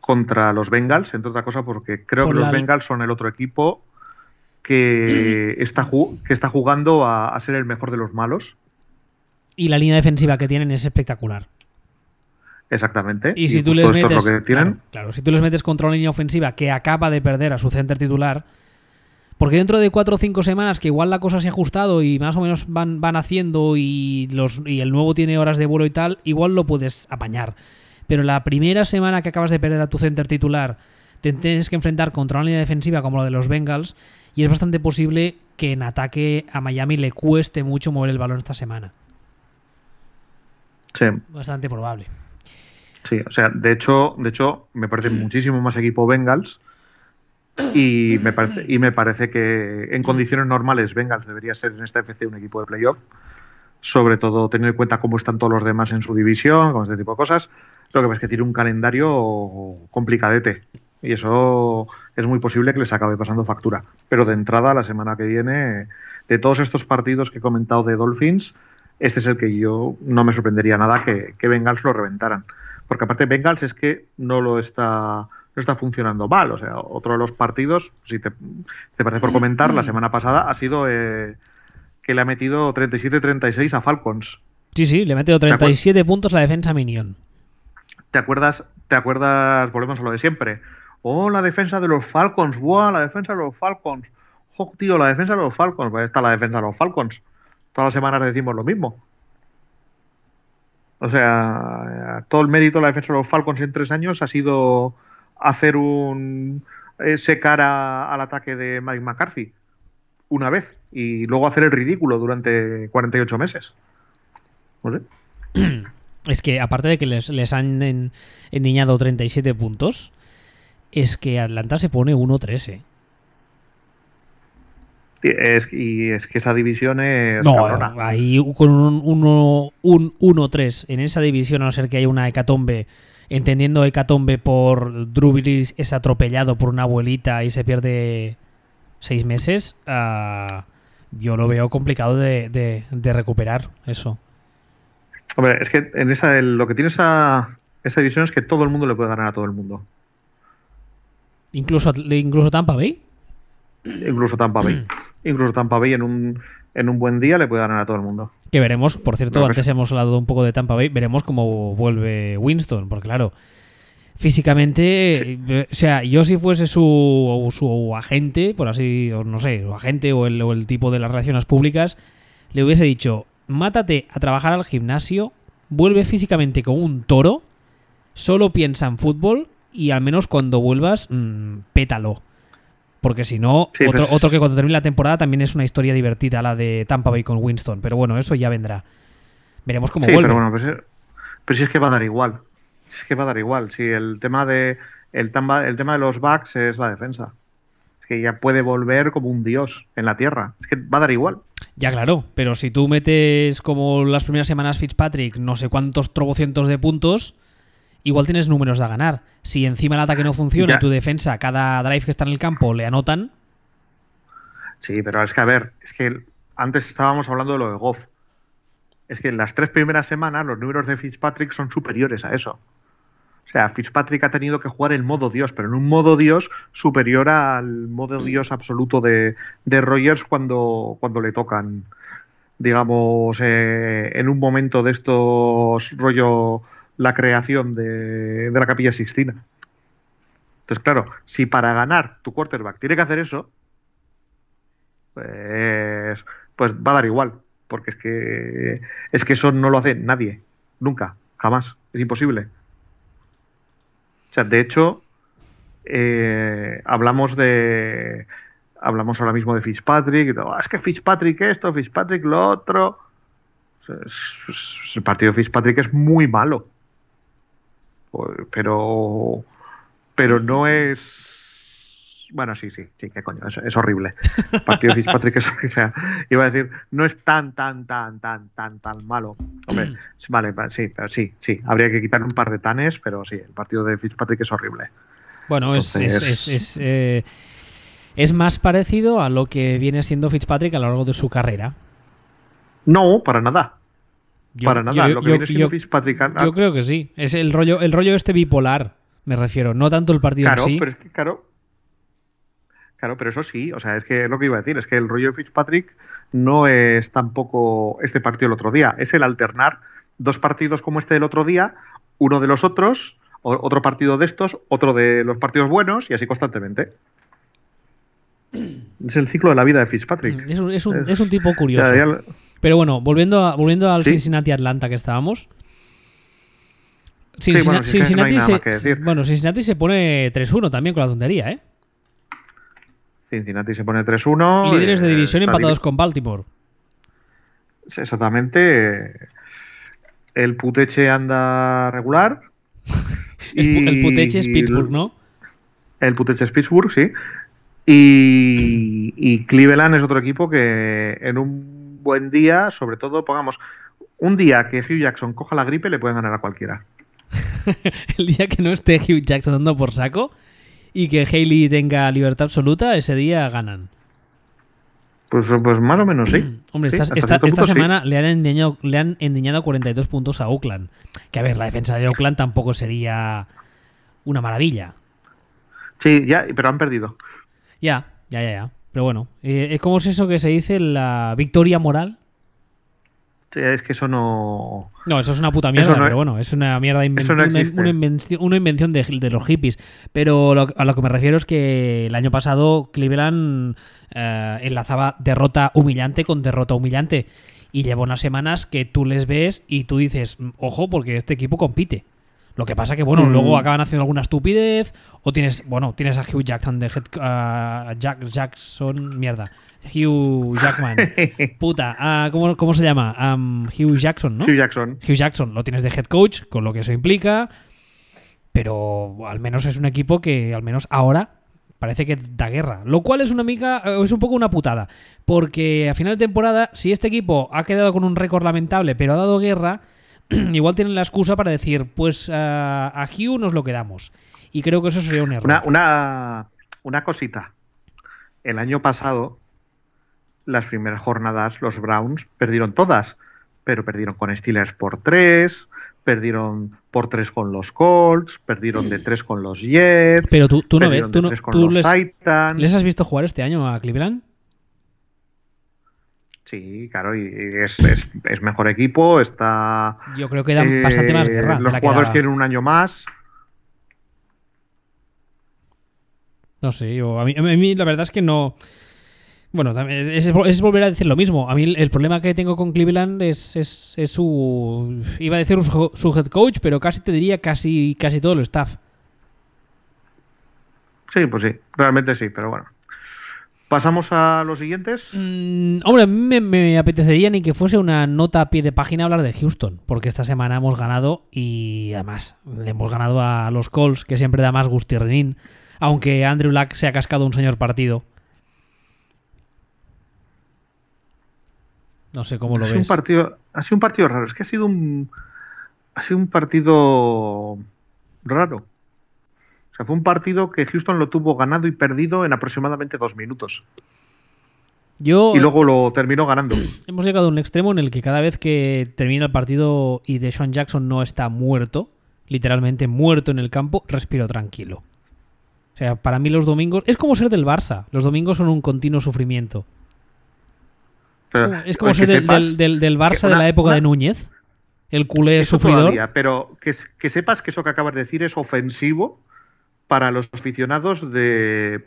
contra los Bengals, entre otra cosa porque creo Por que los Bengals son el otro equipo que está, que está jugando a, a ser el mejor de los malos. Y la línea defensiva que tienen es espectacular. Exactamente. Y si tú les metes. tienen. Claro, claro, si tú les metes contra una línea ofensiva que acaba de perder a su center titular. Porque dentro de cuatro o cinco semanas que igual la cosa se ha ajustado y más o menos van, van haciendo y, los, y el nuevo tiene horas de vuelo y tal, igual lo puedes apañar. Pero la primera semana que acabas de perder a tu center titular, te tienes que enfrentar contra una línea defensiva como la de los Bengals y es bastante posible que en ataque a Miami le cueste mucho mover el balón esta semana. Sí, Bastante probable. sí, o sea, de hecho, de hecho, me parece muchísimo más equipo Bengals. Y me, parece, y me parece que en condiciones normales Bengals debería ser en esta FC un equipo de playoff. Sobre todo teniendo en cuenta cómo están todos los demás en su división, con este tipo de cosas. Lo que pasa es que tiene un calendario complicadete. Y eso es muy posible que les acabe pasando factura. Pero de entrada, la semana que viene, de todos estos partidos que he comentado de Dolphins, este es el que yo no me sorprendería nada que, que Bengals lo reventaran. Porque aparte Bengals es que no lo está no está funcionando mal. O sea, otro de los partidos, si te, te parece por comentar, la semana pasada ha sido eh, que le ha metido 37-36 a Falcons. Sí, sí, le he metido 37 puntos la defensa Minion. ¿Te acuerdas? ¿Te acuerdas? Volvemos a lo de siempre. Oh, la defensa de los Falcons. ¡Buah! La defensa de los Falcons. ¡Oh, tío! La defensa de los Falcons. Pues está la defensa de los Falcons. Todas las semanas decimos lo mismo. O sea, todo el mérito de la defensa de los Falcons en tres años ha sido hacer un. eh, secar a- al ataque de Mike McCarthy una vez y luego hacer el ridículo durante 48 meses. No sé. Es que aparte de que les, les han en- endiñado 37 puntos, es que Atlanta se pone 1-13. Y es, y es que esa división es. No, cabrona. ahí con un 1 un 1-3 en esa división, a no ser que haya una hecatombe, entendiendo hecatombe por Drew Brees es atropellado por una abuelita y se pierde seis meses, ah, yo lo veo complicado de, de- de recuperar eso. Hombre, es que en esa, el- lo que tiene esa, esa división es que todo el mundo le puede ganar a todo el mundo. Incluso, incluso Tampa Bay. Incluso Tampa Bay. Incluso Tampa Bay en un, en un buen día le puede ganar a todo el mundo. Que veremos, por cierto, antes hemos hablado un poco de Tampa Bay, veremos cómo vuelve Winston, porque claro, físicamente, eh, o sea, yo si fuese su, su agente, por así, o no sé, su agente o el, o el tipo de las relaciones públicas, le hubiese dicho, mátate a trabajar al gimnasio, vuelve físicamente como un toro, solo piensa en fútbol y al menos cuando vuelvas, mm, pétalo. Porque si no, Sí, otro, pues- otro que cuando termine la temporada también es una historia divertida, la de Tampa Bay con Winston. Pero bueno, eso ya vendrá. Veremos cómo Sí, vuelve. pero bueno, pues, pero si es que va a dar igual. Es que va a dar igual. Si el tema de el, tamba- el tema de los backs es la defensa. Es que ya puede volver como un dios en la tierra. Es que va a dar igual. Ya, claro, pero si tú metes como las primeras semanas Fitzpatrick no sé cuántos trobocientos de puntos, igual tienes números de ganar. Si encima el ataque no funciona Ya. tu defensa, cada drive que está en el campo le anotan, Sí, pero es que a ver, es que antes estábamos hablando de lo de Goff. Es que en las tres primeras semanas los números de Fitzpatrick son superiores a eso. O sea, Fitzpatrick ha tenido que jugar en modo Dios, pero en un modo Dios superior al modo Dios absoluto de, de Rogers cuando, cuando le tocan, digamos, eh, en un momento de estos rollo la creación de, la capilla Sixtina. Entonces, claro, si para ganar tu quarterback tiene que hacer eso, pues, pues va a dar igual, porque es que es que eso no lo hace nadie, nunca, jamás, es imposible. O sea, de hecho, eh, hablamos de hablamos ahora mismo de Fitzpatrick, "Ah, es que Fitzpatrick esto, Fitzpatrick lo otro. El partido de Fitzpatrick es muy malo, pero pero no es bueno, sí, sí, sí, qué coño, es, es horrible. Partido Fitzpatrick es, o sea, iba a decir, no es tan, tan, tan, tan, tan, tan malo. Hombre, vale, va- sí, pero sí, sí, habría que quitar un par de tanes, pero sí, el partido de Fitzpatrick es horrible. bueno, es, es, es, eh, es más parecido a lo que viene siendo Fitzpatrick a lo largo de su carrera. No, para nada, Yo- para nada. yo- Lo que yo- viene siendo yo- Fitzpatrick, ah, Yo creo que sí. Es el rollo, el rollo este bipolar, me refiero. No tanto el partido claro, en sí. pero es que, claro, claro, pero eso sí, o sea, es que lo que iba a decir es que el rollo de Fitzpatrick no es tampoco este partido el otro día, es el alternar dos partidos como este del otro día, uno de los otros, otro partido de estos, otro de los partidos buenos y así constantemente. Es el ciclo de la vida de Fitzpatrick. Es un, es un- Es- es un tipo curioso. ya Pero bueno, volviendo, a- volviendo al Sí. Cincinnati-Atlanta que estábamos. bueno, Cincinnati, si no se, bueno, Cincinnati se pone 3-1 también con la tontería, ¿eh? Cincinnati se pone 3-1. Líderes de división empatados con Baltimore. Exactamente. El Puteche anda regular. El, puteche es Pittsburgh, ¿no? El Puteche es Pittsburgh, sí. Y, y Cleveland es otro equipo que en un buen día, sobre todo, pongamos, un día que Hugh Jackson coja la gripe, le pueden ganar a cualquiera. El día que no esté Hugh Jackson dando por saco y que Haley tenga libertad absoluta, ese día ganan. Pues, pues más o menos sí. Hombre, Sí, esta, sí. semana le han, endiñado, le han endiñado 42 puntos a Oakland. Que a ver, la defensa de Oakland tampoco sería una maravilla. Sí, ya, pero han perdido. Ya, ya, ya, ya. Pero bueno, eh, ¿cómo es eso que se dice? ¿La victoria moral? Sí, es que eso no. No, eso es una puta mierda, no pero es- bueno, es una mierda inven- eso no una, invención, una invención de, de los hippies. Pero lo- a lo que me refiero es que el año pasado Cleveland eh, enlazaba derrota humillante con derrota humillante. Y lleva unas semanas que tú les ves y tú dices, "Mm, ojo, porque este equipo compite. Lo que pasa que, bueno, Mm. luego acaban haciendo alguna estupidez. O tienes, bueno, tienes a Hugh Jackson de head, ah, Jack, Jackson, mierda. Hugh Jackman. Puta, ah, ¿cómo, cómo se llama? Am, Hugh Jackson, ¿no? Hugh Jackson. Hugh Jackson lo tienes de head coach, con lo que eso implica, pero al menos es un equipo que al menos ahora parece que da guerra, lo cual es una mica, eh, es un poco una putada, porque a final de temporada, si este equipo ha quedado con un récord lamentable, pero ha dado guerra, igual tienen la excusa para decir, pues a Hugh nos lo quedamos. Y creo que eso sería un error. Una, una, una cosita. El año pasado, las primeras jornadas, los Browns perdieron todas, pero perdieron con Steelers por tres, perdieron por tres con los Colts, perdieron de tres con los Jets. pero tú, tú no ves, tú, no, tú les. ¿les has visto jugar este año a Cleveland? Sí, claro, y es, es, es mejor equipo, está. Yo creo que dan eh, bastante más guerra. de Los jugadores tienen un año más. No sé, yo, a, mí, a mí la verdad es que no. Bueno, es volver a decir lo mismo. A mí el, el problema que tengo con Cleveland es, es, es su. Iba a decir su, su head coach, pero casi te diría casi, casi todo el staff. Sí, pues sí, realmente sí, pero bueno. Pasamos a los siguientes. Mm, hombre, a mí me, me apetecería ni que fuese una nota a pie de página hablar de Houston, porque esta semana hemos ganado y además le hemos ganado a los Colts, que siempre da más gustirrinín, aunque Andrew Luck se ha cascado un señor partido. No sé cómo lo ha sido ves. Un partido, ha sido un partido raro. Es que ha sido un, ha sido un partido raro. Sea, fue un partido que Houston lo tuvo ganado y perdido en aproximadamente dos minutos. Yo, Y luego lo terminó ganando. hemos llegado a un extremo en el que cada vez que termina el partido y Deshaun Jackson no está muerto, literalmente muerto en el campo, respiro tranquilo. O sea, para mí los domingos es como ser del Barça. Los domingos son un continuo sufrimiento. Pero, Es como ser del, del- del- del Barça de la época una- de Núñez. El culé eso sufridor. todavía, pero que, que sepas que eso que acabas de decir es ofensivo para los aficionados de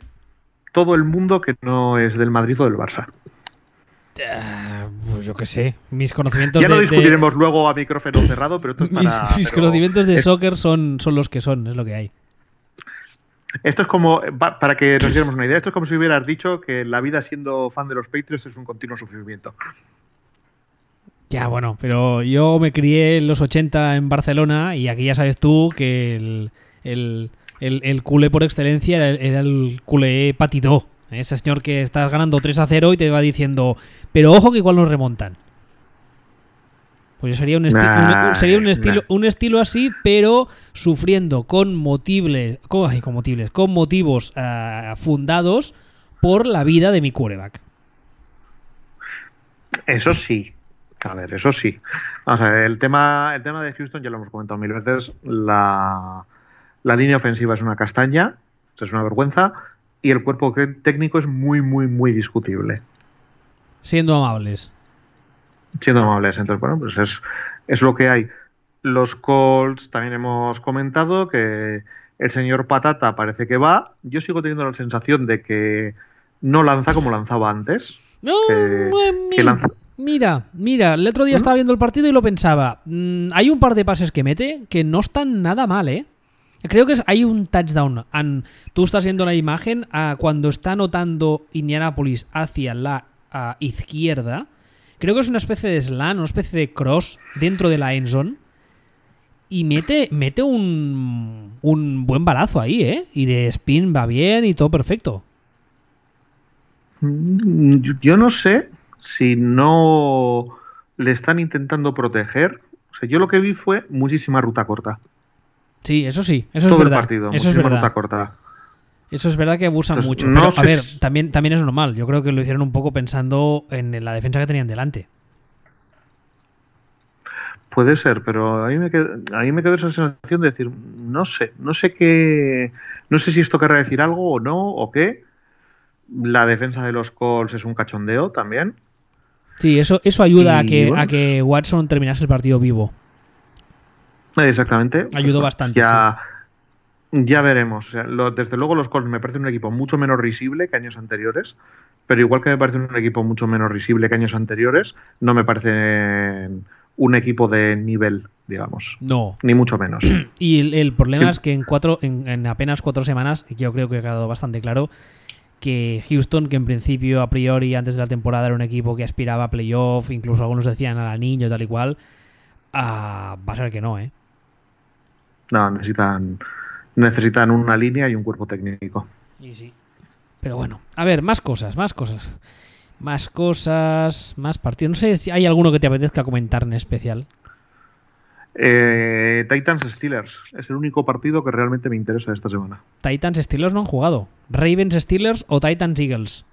todo el mundo que no es del Madrid o del Barça. Ah, pues yo qué sé. Mis conocimientos Ya de- de- discutiremos luego a micrófono cerrado, pero esto es para... mis pero conocimientos de es- soccer son, son los que son, es lo que hay. Esto es como, pa- para que nos diéramos una idea, esto es como si hubieras dicho que la vida siendo fan de los Patriots es un continuo sufrimiento. Ya, bueno, pero yo me crié en los 80 en Barcelona y aquí ya sabes tú que el, el, el- el culé por excelencia era, era el culé patidó. Ese señor que estás ganando 3 a 0 y te va diciendo, pero ojo que igual nos remontan. Pues yo sería un, esti- Nah, un- sería un estilo, nah. un estilo así, pero sufriendo con motibles, con, ay, con motibles, con motivos ah, fundados por la vida de mi quarterback. Eso sí. A ver, eso sí. Vamos a ver, el tema, el tema de Houston ya lo hemos comentado mil veces. La, la línea ofensiva es una castaña, es una vergüenza, y el cuerpo técnico es muy, muy, muy discutible. Siendo amables. Siendo amables. Entonces, bueno, pues es, es lo que hay. Los Colts también hemos comentado que el señor Patata parece que va. Yo sigo teniendo la sensación de que no lanza como lanzaba antes. No, que- mi- que lanza- Mira, mira, el otro día ¿Mm? estaba viendo el partido y lo pensaba. Mm, hay un par de pases que mete que no están nada mal, ¿eh? Creo que hay un touchdown. Tú estás viendo la imagen ah, cuando está anotando Indianapolis hacia la ah, izquierda. Creo que es una especie de slam, una especie de cross dentro de la endzone. Y mete, mete un, un buen balazo ahí, ¿eh? Y de spin va bien y todo perfecto. Mm, Yo no sé si no le están intentando proteger. O sea, yo lo que vi fue muchísima ruta corta. Sí, eso sí, eso es Todo el verdad. partido, eso es verdad. corta. Eso es verdad que abusan Entonces, mucho. no pero, a ver, si- también, también es normal. Yo creo que lo hicieron un poco pensando en la defensa que tenían delante. Puede ser, pero a mí me quedó, a mí me quedó esa sensación de decir, no sé, no sé qué, no sé si esto querrá decir algo o no, o qué. La defensa de los Colts es un cachondeo también. Sí, eso, eso ayuda a que, bueno. a que Watson terminase el partido vivo. Exactamente. Ayudó bastante, Ya, ya veremos. O sea, lo- desde luego los Colts me parecen un equipo mucho menos risible que años anteriores, pero igual que me parece un equipo mucho menos risible que años anteriores, no me parecen un equipo de nivel, digamos. No. Ni mucho menos. Y el, el problema Sí. es que en, cuatro, en, en apenas cuatro semanas, yo creo que ha quedado bastante claro que Houston, que en principio, a priori, antes de la temporada era un equipo que aspiraba a playoff, incluso algunos decían al anillo, tal y cual, ah, va a ser que no, ¿eh? No, necesitan, necesitan una línea y un cuerpo técnico. Y sí. Pero bueno, a ver, más cosas, más cosas. Más cosas, más partidos. No sé si hay alguno que te apetezca comentar en especial. Eh, Titans Steelers es el único partido que realmente me interesa esta semana. Titans Steelers no han jugado. Ravens Steelers o Titans Eagles.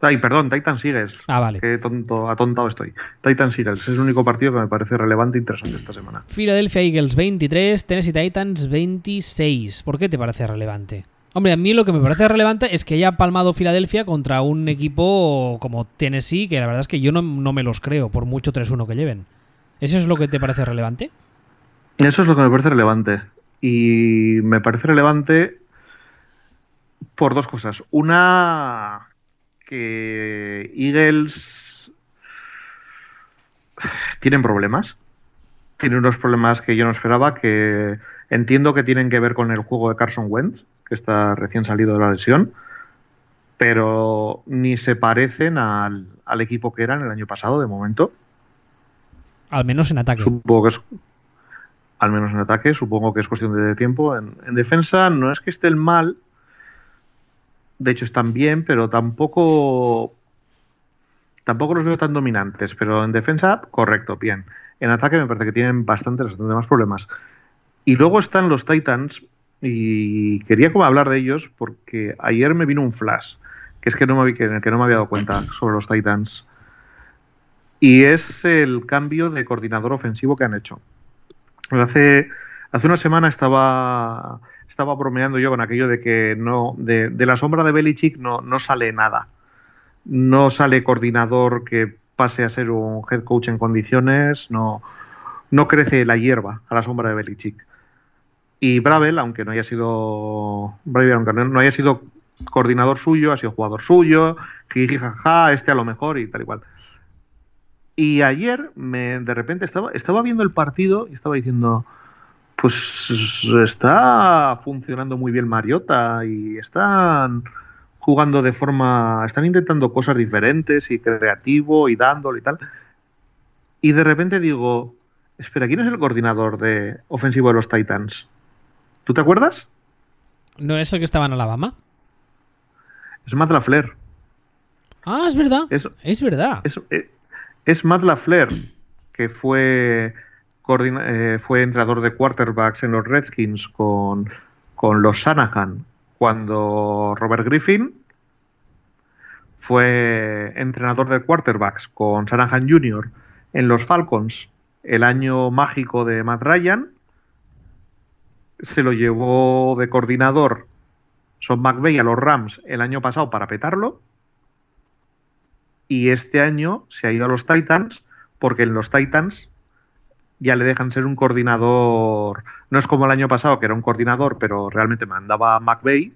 Ay, perdón, Titans Eagles. Ah, vale. Qué tonto, atontado estoy. Titans Eagles es el único partido que me parece relevante e interesante esta semana. Philadelphia Eagles 23, Tennessee Titans 26. ¿Por qué te parece relevante? Hombre, a mí lo que me parece relevante es que haya palmado Filadelfia contra un equipo como Tennessee, que la verdad es que yo no, no me los creo, por mucho 3-1 que lleven. ¿Eso es lo que te parece relevante? Eso es lo que me parece relevante. Y me parece relevante por dos cosas. Una, que Eagles tienen problemas. Tienen unos problemas que yo no esperaba, que entiendo que tienen que ver con el juego de Carson Wentz, que está recién salido de la lesión, pero ni se parecen al, al equipo que eran el año pasado, de momento. Al menos en ataque. Supongo que es, al menos en ataque, supongo que es cuestión de tiempo. En, en defensa no es que estén mal, de hecho están bien, pero tampoco tampoco los veo tan dominantes, pero en defensa, correcto, bien. En ataque me parece que tienen bastante más problemas. Y luego están los Titans, y quería como hablar de ellos porque ayer me vino un flash, que es que no me, que, que no me había dado cuenta sobre los Titans. Y es el cambio de coordinador ofensivo que han hecho. Hace, hace una semana estaba, estaba bromeando yo con aquello de que no de, la sombra de Belichick no, no sale nada. No sale coordinador que pase a ser un head coach en condiciones, no, no crece la hierba a la sombra de Belichick. Y Bravel, aunque no haya sido Bravel, aunque no haya sido coordinador suyo, ha sido jugador suyo, jaja, este a lo mejor y tal y cual. Y ayer me, de repente estaba, estaba viendo el partido y estaba diciendo, pues está funcionando muy bien Mariota y están jugando de forma, están intentando cosas diferentes y creativo y dándolo y tal. Y de repente digo, espera, ¿quién es el coordinador de ofensivo de los Titans? ¿Tú te acuerdas? ¿No es el que estaba en Alabama? Es Matt LaFleur. Ah, es verdad. Es, es verdad. Es, es, es Matt LaFleur, que fue, eh, fue entrenador de quarterbacks en los Redskins con, con los Shanahan, cuando Robert Griffin fue entrenador de quarterbacks con Shanahan Jr. en los Falcons el año mágico de Matt Ryan. Se lo llevó de coordinador Son McVeigh a los Rams el año pasado para petarlo y este año se ha ido a los Titans porque en los Titans ya le dejan ser un coordinador. No es como el año pasado, que era un coordinador, pero realmente mandaba a McVeigh.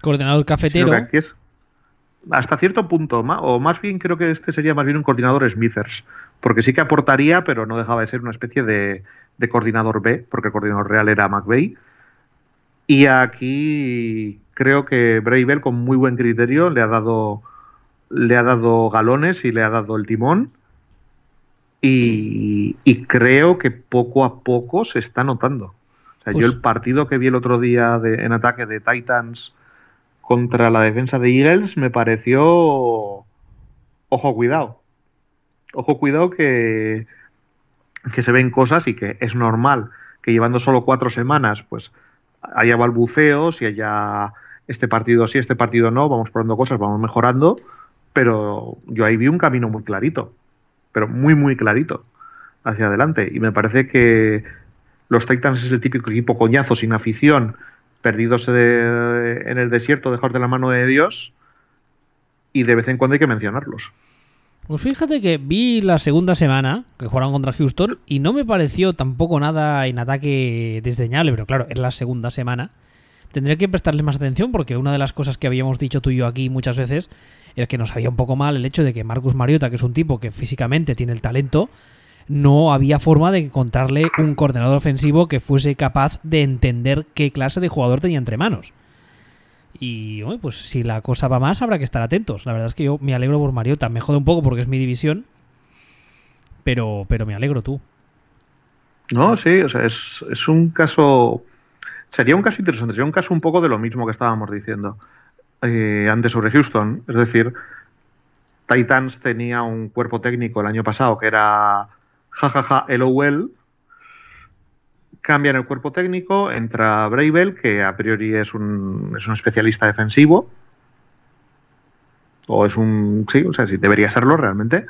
Coordinador cafetero. Es, hasta cierto punto, o más bien creo que este sería más bien un coordinador Smithers, porque sí que aportaría, pero no dejaba de ser una especie de, de coordinador B, porque el coordinador real era McVeigh. Y aquí creo que Bravel, con muy buen criterio, le ha dado le ha dado galones y le ha dado el timón. Y, y creo que poco a poco se está notando. O sea, pues, yo el partido que vi el otro día de, en ataque de Titans contra la defensa de Eagles me pareció. Ojo, cuidado. Ojo, cuidado que, que se ven cosas y que es normal que llevando solo cuatro semanas, pues haya balbuceos y haya este partido sí, este partido no, vamos probando cosas, vamos mejorando pero yo ahí vi un camino muy clarito, pero muy, muy clarito hacia adelante. Y me parece que los Titans es el típico equipo coñazo, sin afición, perdidos de, en el desierto, dejados de la mano de Dios, y de vez en cuando hay que mencionarlos. Pues fíjate que vi la segunda semana que jugaron contra Houston y no me pareció tampoco nada en ataque desdeñable, pero claro, es la segunda semana. Tendría que prestarle más atención porque una de las cosas que habíamos dicho tú y yo aquí muchas veces el que nos había un poco mal el hecho de que Marcus Mariota, que es un tipo que físicamente tiene el talento, no había forma de encontrarle un coordinador ofensivo que fuese capaz de entender qué clase de jugador tenía entre manos. Y pues si la cosa va más, habrá que estar atentos. La verdad es que yo me alegro por Mariota. Me jode un poco porque es mi división. Pero, pero me alegro tú. No, sí, o sea, es, es un caso. Sería un caso interesante, sería un caso un poco de lo mismo que estábamos diciendo eh, antes sobre Houston. Es decir, Titans tenía un cuerpo técnico el año pasado que era jajaja LOL. Cambian el cuerpo técnico, entra Bravel, que a priori es un, es un especialista defensivo. O es un. Sí, o sea, sí, debería serlo realmente.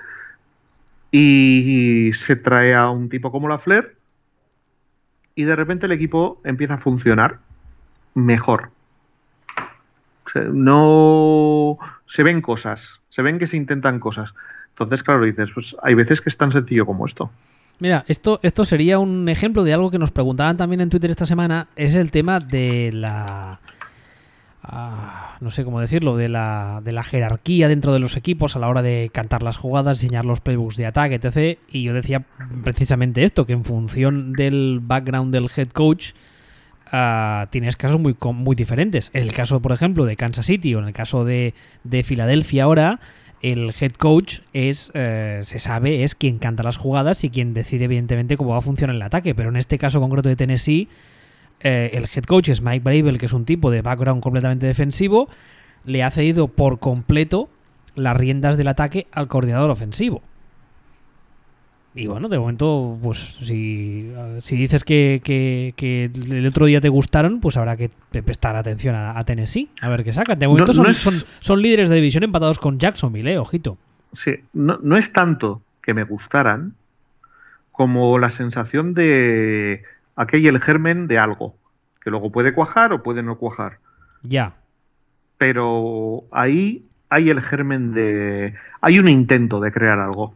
Y se trae a un tipo como la Flair. Y de repente el equipo empieza a funcionar mejor no se ven cosas, se ven que se intentan cosas. Entonces, claro, dices, pues hay veces que es tan sencillo como esto. Mira, esto, esto sería un ejemplo de algo que nos preguntaban también en Twitter esta semana, es el tema de la... Ah, no sé cómo decirlo, de la, de la jerarquía dentro de los equipos a la hora de cantar las jugadas, diseñar los playbooks de ataque, etc. Y yo decía precisamente esto, que en función del background del head coach, uh, tienes casos muy, muy diferentes. En el caso, por ejemplo, de Kansas City o en el caso de, de Filadelfia ahora, el head coach es, eh, se sabe, es quien canta las jugadas y quien decide evidentemente cómo va a funcionar el ataque. Pero en este caso concreto de Tennessee, eh, el head coach es Mike Bravel, que es un tipo de background completamente defensivo, le ha cedido por completo las riendas del ataque al coordinador ofensivo. Y bueno, de momento, pues si, si dices que, que, el otro día te gustaron, pues habrá que prestar atención a, Tennessee, a ver qué sacan. De momento son, son, son, líderes de división empatados con Jacksonville, eh, ojito. Sí, no, no es tanto que me gustaran como la sensación de hay el germen de algo, que luego puede cuajar o puede no cuajar. Ya. Pero ahí hay el germen de... Hay un intento de crear algo.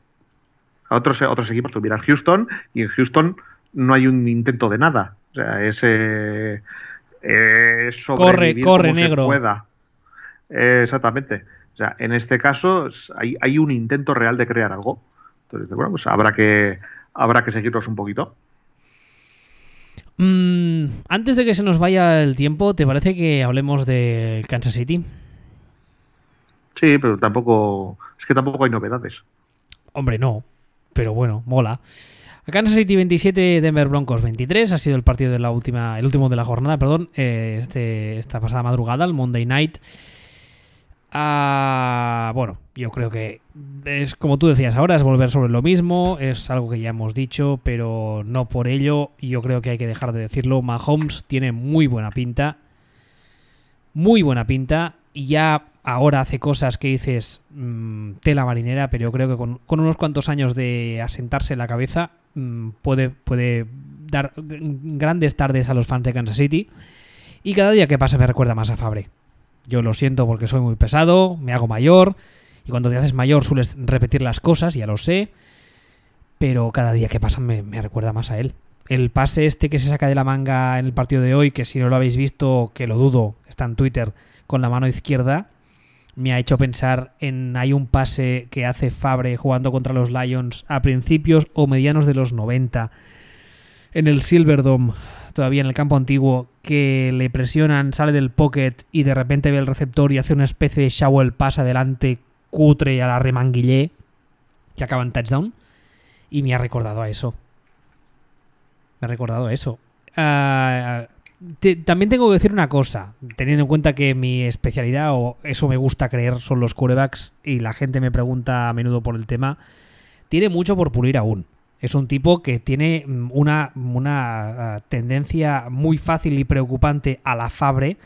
A otros, otros equipos, tú miras Houston y en Houston no hay un intento de nada. O sea, ese... Eh, corre, corre negro. pueda. exactamente. O sea, en este caso hay, hay, un intento real de crear algo. Entonces, bueno, pues habrá que, habrá que seguirlos un poquito. Mm, antes de que se nos vaya el tiempo, ¿te parece que hablemos de Kansas City? Sí, pero tampoco. Es que tampoco hay novedades. Hombre, no. Pero bueno, mola. Kansas City 27, Denver Broncos 23. Ha sido el partido de la última, el último de la jornada, perdón. Eh, este, esta pasada madrugada, el Monday Night. Ah, bueno, yo creo que es como tú decías ahora, es volver sobre lo mismo, es algo que ya hemos dicho, pero no por ello, yo creo que hay que dejar de decirlo. Mahomes tiene muy buena pinta, muy buena pinta, y ya ahora hace cosas que dices mm, tela marinera, pero yo creo que con, unos cuantos años de asentarse en la cabeza mm, puede, puede dar grandes tardes a los fans de Kansas City. Y cada día que pasa me recuerda más a Fabre. Yo lo siento porque soy muy pesado, me hago mayor, y cuando te haces mayor sueles repetir las cosas, ya lo sé, pero cada día que pasa me, recuerda más a él. El pase este que se saca de la manga en el partido de hoy, que si no lo habéis visto, que lo dudo, está en Twitter, con la mano izquierda, me ha hecho pensar en hay un pase que hace Fabre jugando contra los Lions a principios o medianos de los 90 en el Silverdome todavía en el campo antiguo, que le presionan, sale del pocket y de repente ve el receptor y hace una especie de shovel pass adelante cutre a la remanguillé, que acaba en touchdown. Y me ha recordado a eso. Me ha recordado a eso. También tengo que decir una cosa, teniendo en cuenta que mi especialidad, o eso me gusta creer, son los quarterbacks, y la gente me pregunta a menudo por el tema, tiene mucho por pulir aún. Es un tipo que tiene mm, una, una ah, tendencia muy fácil y preocupante a la Fabre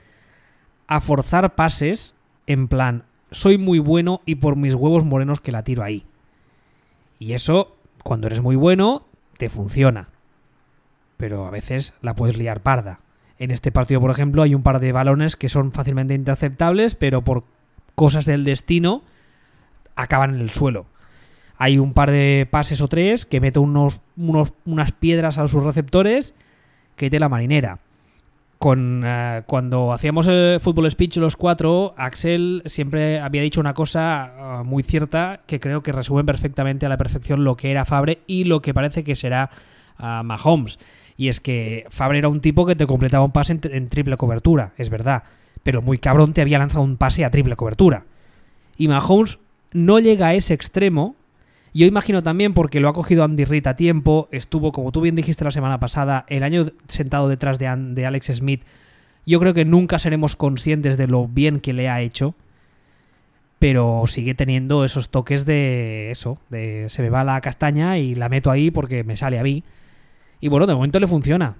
a forzar pases en plan, soy muy bueno y por mis huevos morenos que la tiro ahí. Y eso, cuando eres muy bueno, te funciona. Pero a veces la puedes liar parda. En este partido, por ejemplo, hay un par de balones que son fácilmente interceptables, pero por cosas del destino acaban en el suelo hay un par de pases o tres que meto unos, unas piedras a sus receptores que te la marinera. Con, eh, cuando hacíamos el fútbol speech los cuatro, Axel siempre había dicho una cosa eh, muy cierta que creo que resume perfectamente a la perfección lo que era Fabre y lo que parece que será uh, Mahomes. Y es que Fabre era un tipo que te completaba un pase en, triple cobertura, es verdad. Pero muy cabrón te había lanzado un pase a triple cobertura. Y Mahomes no llega a ese extremo yo imagino también porque lo ha cogido Andy Reid a tiempo, estuvo, como tú bien dijiste la semana pasada, el año sentado detrás de, de Alex Smith. Yo creo que nunca seremos conscientes de lo bien que le ha hecho, pero sigue teniendo esos toques de eso, de se me va la castaña y la meto ahí porque me sale a mí. Y bueno, de momento le funciona.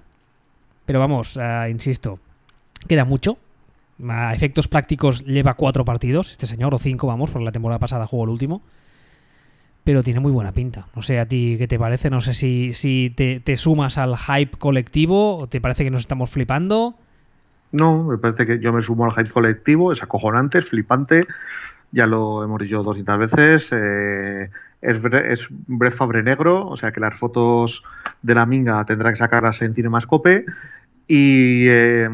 Pero vamos, uh, insisto, queda mucho. A efectos prácticos lleva cuatro partidos, este señor, o cinco, vamos, porque la temporada pasada jugó el último pero tiene muy buena pinta. No sé a ti qué te parece, no sé si, si te, sumas al hype colectivo o te parece que nos estamos flipando. No, me parece que yo me sumo al hype colectivo, es acojonante, es flipante, ya lo hemos dicho dos y tres veces. Eh, es, es Brett Fabre negro, o sea que las fotos de la minga tendrá que sacarlas en Cinemascope. Y eh,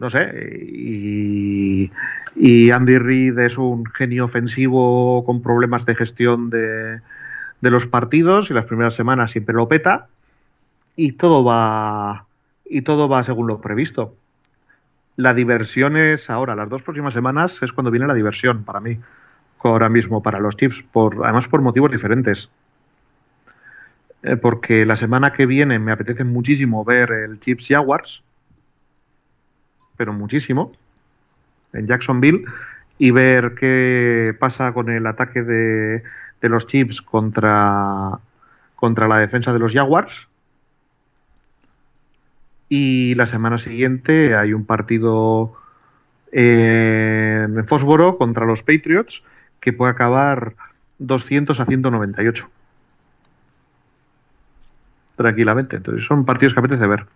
no sé, y, y Andy Reid es un genio ofensivo con problemas de gestión de, los partidos y las primeras semanas siempre lo peta y todo va y todo va según lo previsto. La diversión es ahora, las dos próximas semanas es cuando viene la diversión para mí, ahora mismo para los Chips, por, además por motivos diferentes. Eh, porque la semana que viene me apetece muchísimo ver el Chips Jaguars, pero muchísimo en Jacksonville y ver qué pasa con el ataque de, de los Chips contra, contra la defensa de los Jaguars. Y la semana siguiente hay un partido en Fósforo contra los Patriots que puede acabar 200 a 198. Tranquilamente. Entonces son partidos que apetece ver.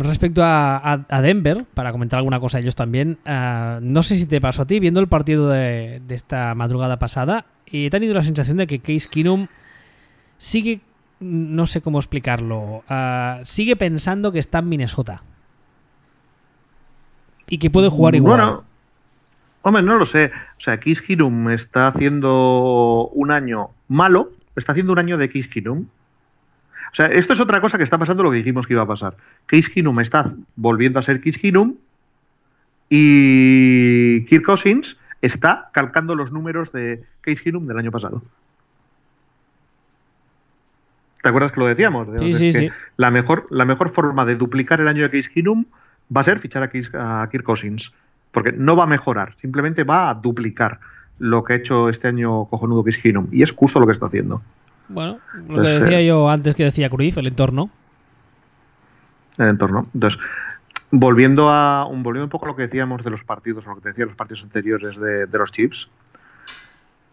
Respecto a, a- a Denver, para comentar alguna cosa ellos también, ah, no sé si te pasó a ti, viendo el partido de, de esta madrugada pasada, he tenido la sensación de que Case Keenum sigue, no sé cómo explicarlo, ah, sigue pensando que está en Minnesota. Y que puede jugar igual. Bueno, hombre, no lo sé. O sea, Kiss Kinum está haciendo un año malo, está haciendo un año de Kiss Kinum. O sea, esto es otra cosa que está pasando lo que dijimos que iba a pasar. Case Keenum está volviendo a ser Case Keenum y Kirk Cousins está calcando los números de Case Keenum del año pasado. ¿Te acuerdas que lo decíamos? Sí, sí, que sí. La mejor, la mejor forma de duplicar el año de Case va a ser fichar a, Case- a Kirk Cousins. Porque no va a mejorar, simplemente va a duplicar lo que ha hecho este año cojonudo Keenum. Y es justo lo que está haciendo. Bueno, lo Pues, que eh, decía yo antes que decía Cruyff, el entorno. el entorno. Entonces, volviendo a un, volviendo un poco a lo que decíamos de los partidos, o lo que te decía de los partidos anteriores de, de los Chiefs,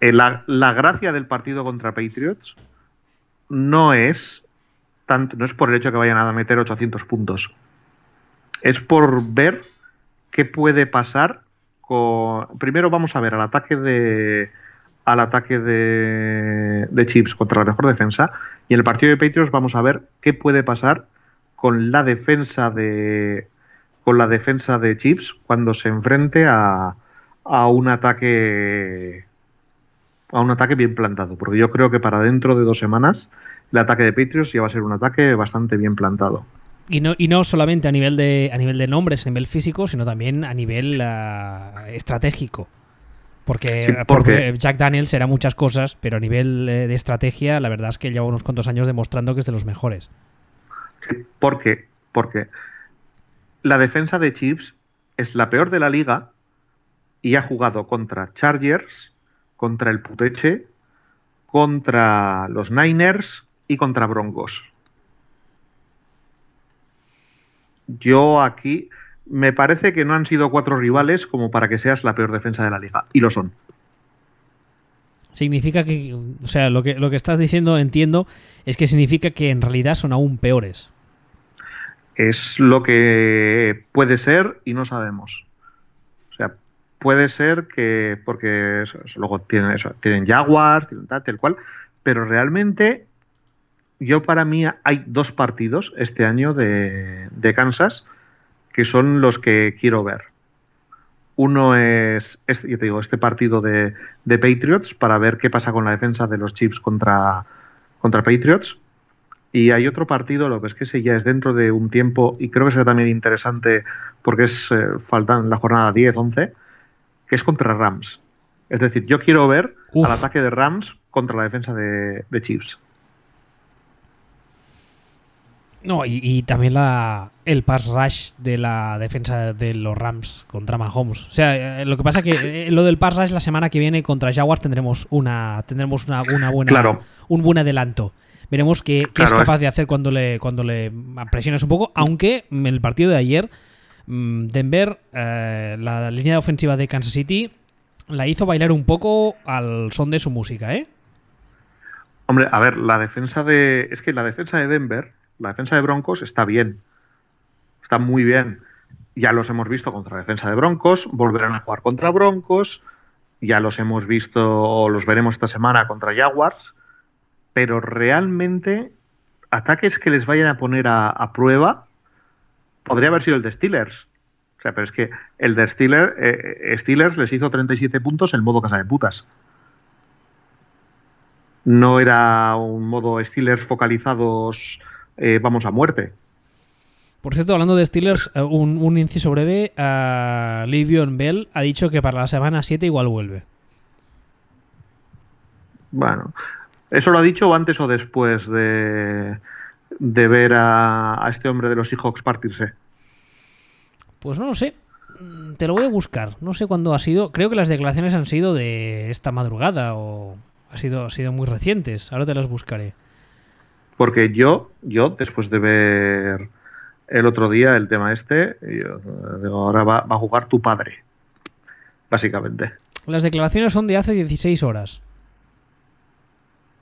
eh, la, la gracia del partido contra Patriots no es tanto, no es por el hecho de que vayan a meter 800 puntos. Es por ver qué puede pasar con. Primero vamos a ver al ataque de. Al ataque de, de Chiefs contra la mejor defensa. Y en el partido de Patriots vamos a ver qué puede pasar con la defensa de. Con la defensa de Chiefs cuando se enfrente a, a un ataque. A un ataque bien plantado. Porque yo creo que para dentro de dos semanas el ataque de Patriots ya va a ser un ataque bastante bien plantado. Y no, y no solamente a nivel de a nivel de nombres, a nivel físico, sino también a nivel ah, estratégico. Porque, Sí, porque porque- Jack Daniels era muchas cosas, pero a nivel eh, de estrategia, la verdad es que lleva unos cuantos años demostrando que es de los mejores. Sí, ¿Por qué? Porque la defensa de Chiefs es la peor de la liga y ha jugado contra Chargers, contra el Puteche, contra los Niners y contra Broncos. Yo aquí me parece que no han sido cuatro rivales como para que seas la peor defensa de la liga. Y lo son. Significa que, o sea, lo que, lo que estás diciendo, entiendo, es que significa que en realidad son aún peores. es lo que puede ser y no sabemos. O sea, puede ser que, porque eso- eso, luego tienen eso, tienen Jaguars, tienen tal, tal cual, pero realmente yo para mí hay dos partidos este año de, de Kansas que son los que quiero ver. Uno es, este, yo te digo, este partido de, de Patriots para ver qué pasa con la defensa de los Chiefs contra, contra Patriots. Y hay otro partido, lo que es que ese ya es dentro de un tiempo, y creo que será también interesante porque es eh, faltan la jornada 10, 11, que es contra Rams. Es decir, yo quiero ver Uf. al ataque de Rams contra la defensa de, de Chiefs. No, y, y también la, el pass rush de la defensa de los Rams contra Mahomes. O sea, eh, lo que pasa que eh, lo del pass rush la semana que viene contra Jaguars tendremos una tendremos una, una buena Claro. un buen adelanto. Veremos qué, qué es capaz de hacer cuando le cuando le presiones un poco, aunque en el partido de ayer mm, Denver eh, la línea ofensiva de Kansas City la hizo bailar un poco al son de su música, ¿eh? Hombre, a ver, la defensa de. Es que la defensa de Denver, la defensa de Broncos está bien. Está muy bien. Ya los hemos visto contra la defensa de Broncos, volverán a jugar contra Broncos, ya los hemos visto o los veremos esta semana contra Jaguars, pero realmente ataques que les vayan a poner a, prueba podría haber sido el de Steelers. O sea, pero es que el de Steelers, eh, Steelers les hizo 37 puntos en modo casa de putas. No era un modo Steelers focalizados, eh, vamos a muerte. Por cierto, hablando de Steelers, eh, un, un inciso breve, uh, Livion Bell ha dicho que para la semana 7 igual vuelve. Bueno, ¿eso lo ha dicho antes o después de, de ver a, a este hombre de los Seahawks partirse? Pues no lo sé. mm, te lo voy a buscar. No sé cuándo ha sido. Creo que las declaraciones han sido de esta madrugada o ha sido, ha sido muy recientes. Ahora te las buscaré. Porque yo, yo, después de ver el otro día el tema este, yo, digo, ahora va, va a jugar tu padre. Básicamente. Las declaraciones son de hace 16 horas.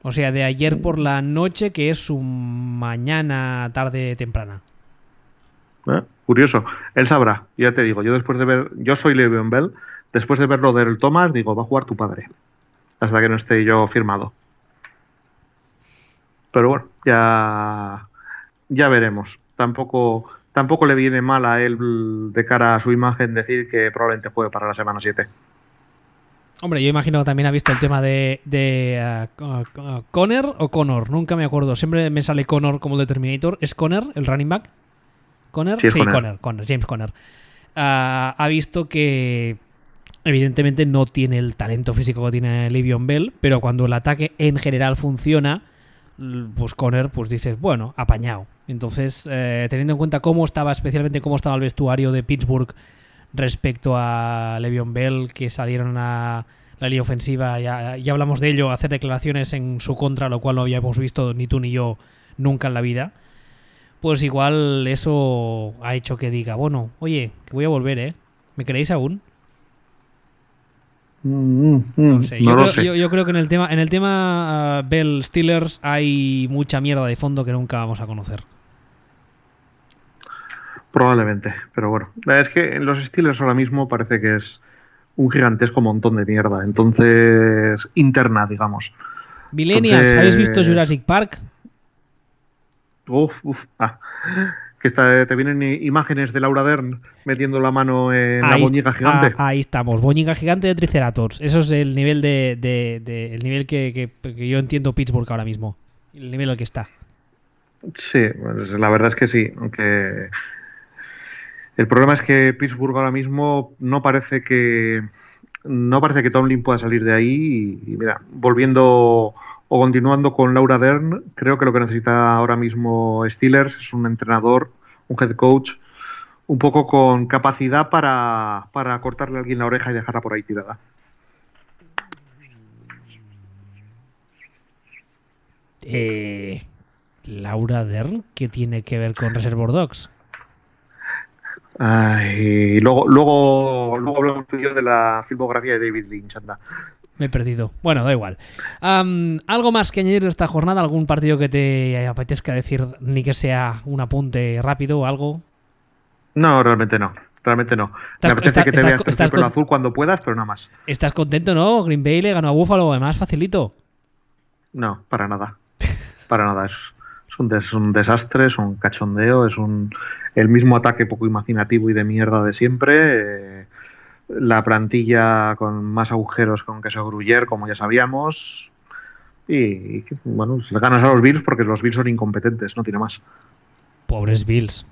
O sea, de ayer por la noche, que es su mañana, tarde, temprana. ¿Eh? Curioso. Él sabrá, ya te digo, yo después de ver, yo soy Le'Veon Bell, después de verlo del Thomas, digo, va a jugar tu padre. Hasta que no esté yo firmado. Pero bueno, ya, ya veremos. Tampoco, tampoco le viene mal a él de cara a su imagen decir que probablemente juegue para la semana 7. Hombre, yo imagino que también ha visto el tema de, de uh, uh, Conner o Connor, nunca me acuerdo. Siempre me sale Connor como el de Terminator. ¿Es Conner el running back? ¿Conner? Sí, Sí, Conner. Conner, Conner, James Conner. Ah, ha visto que evidentemente no tiene el talento físico que tiene Le'Veon Bell, pero cuando el ataque en general funciona, pues Conner, pues dices, bueno, apañado. Entonces, eh, teniendo en cuenta cómo estaba, especialmente cómo estaba el vestuario de Pittsburgh respecto a Le'Veon Bell, que salieron a la línea ofensiva, ya, ya hablamos de ello, hacer declaraciones en su contra, lo cual no habíamos visto ni tú ni yo nunca en la vida. Pues igual eso ha hecho que diga, bueno, oye, que voy a volver, ¿eh? ¿Me queréis aún? No sé. No yo, lo creo, sé. yo- yo creo que en el tema, en el tema ah, Bell Steelers hay mucha mierda de fondo que nunca vamos a conocer. Probablemente, pero bueno. Es que en los Steelers ahora mismo parece que es un gigantesco montón de mierda. Entonces, interna, digamos. Millennials, Entonces- ¿habéis visto Jurassic Park? Uf, uf. ah. Que está, te vienen imágenes de Laura Dern metiendo la mano en la boñiga gigante. ah, ahí estamos, boñiga gigante de Triceratops. Eso es el nivel de, de- de- el nivel que, que- que yo entiendo Pittsburgh ahora mismo. El nivel al que está. Sí, pues la verdad es que sí, aunque el problema es que Pittsburgh ahora mismo no parece que no parece que Tomlin pueda salir de ahí y, y mira, volviendo o continuando con Laura Dern, creo que lo que necesita ahora mismo Steelers es un entrenador, un head coach un poco con capacidad para, para cortarle a alguien la oreja y dejarla por ahí tirada. Eh, Laura Dern, ¿qué tiene que ver con Reservoir Dogs? Ay, luego, luego, luego hablamos de la filmografía de David Lynch, anda. Me he perdido. Bueno, da igual. Am, ¿Algo más que añadir de esta jornada? ¿Algún partido que te apetezca decir ni que sea un apunte rápido o algo? No, realmente no. Realmente no. Estás- Me apetece está- que te estás- veas con estás con- azul cuando puedas, pero nada más. ¿Estás contento, no? Green Bay le ganó a Buffalo, además facilito. No, para nada. Para nada. Es, es un, des- es un desastre, es un cachondeo, es un el mismo ataque poco imaginativo y de mierda de siempre. eh, la plantilla con más agujeros con queso gruyer, como ya sabíamos. Y, bueno, le ganas a los Bills porque los Bills son incompetentes, no tiene más. Pobres Bills.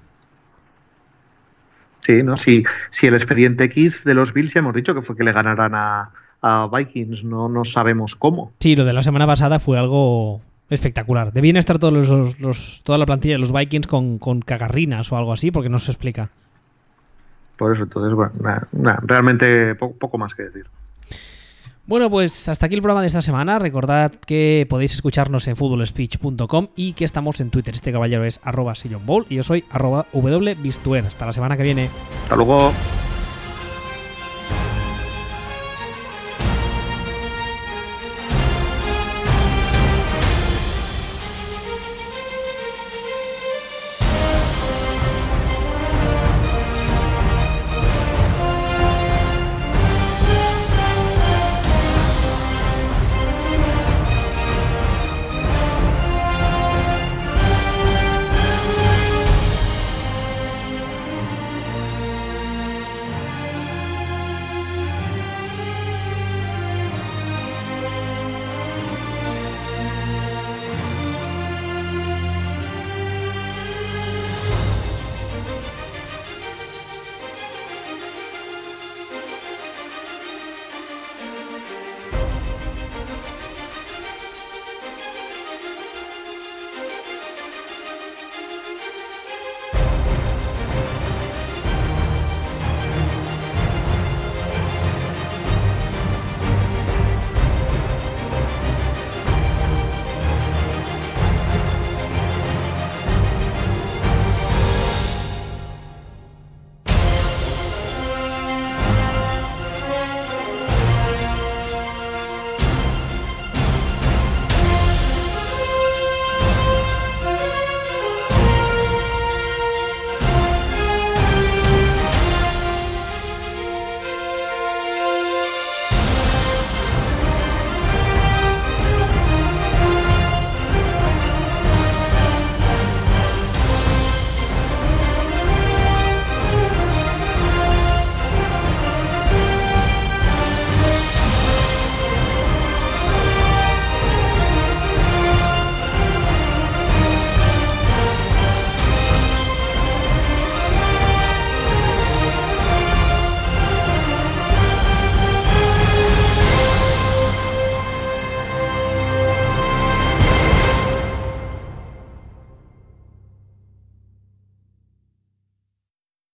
Sí, ¿no? Si, si el expediente X de los Bills ya hemos dicho que fue que le ganaran a, a Vikings, no, no sabemos cómo. Sí, lo de la semana pasada fue algo espectacular. Debían estar todos los- toda la plantilla de los Vikings con, con cagarrinas o algo así, porque no se explica. Por eso, entonces, bueno, nada, nada, realmente po- poco más que decir. Bueno, pues hasta aquí el programa de esta semana. Recordad que podéis escucharnos en footballspeech.com y que estamos en Twitter. Este caballero es arroba sillonball y yo soy arroba. Hasta la semana que viene. Hasta luego.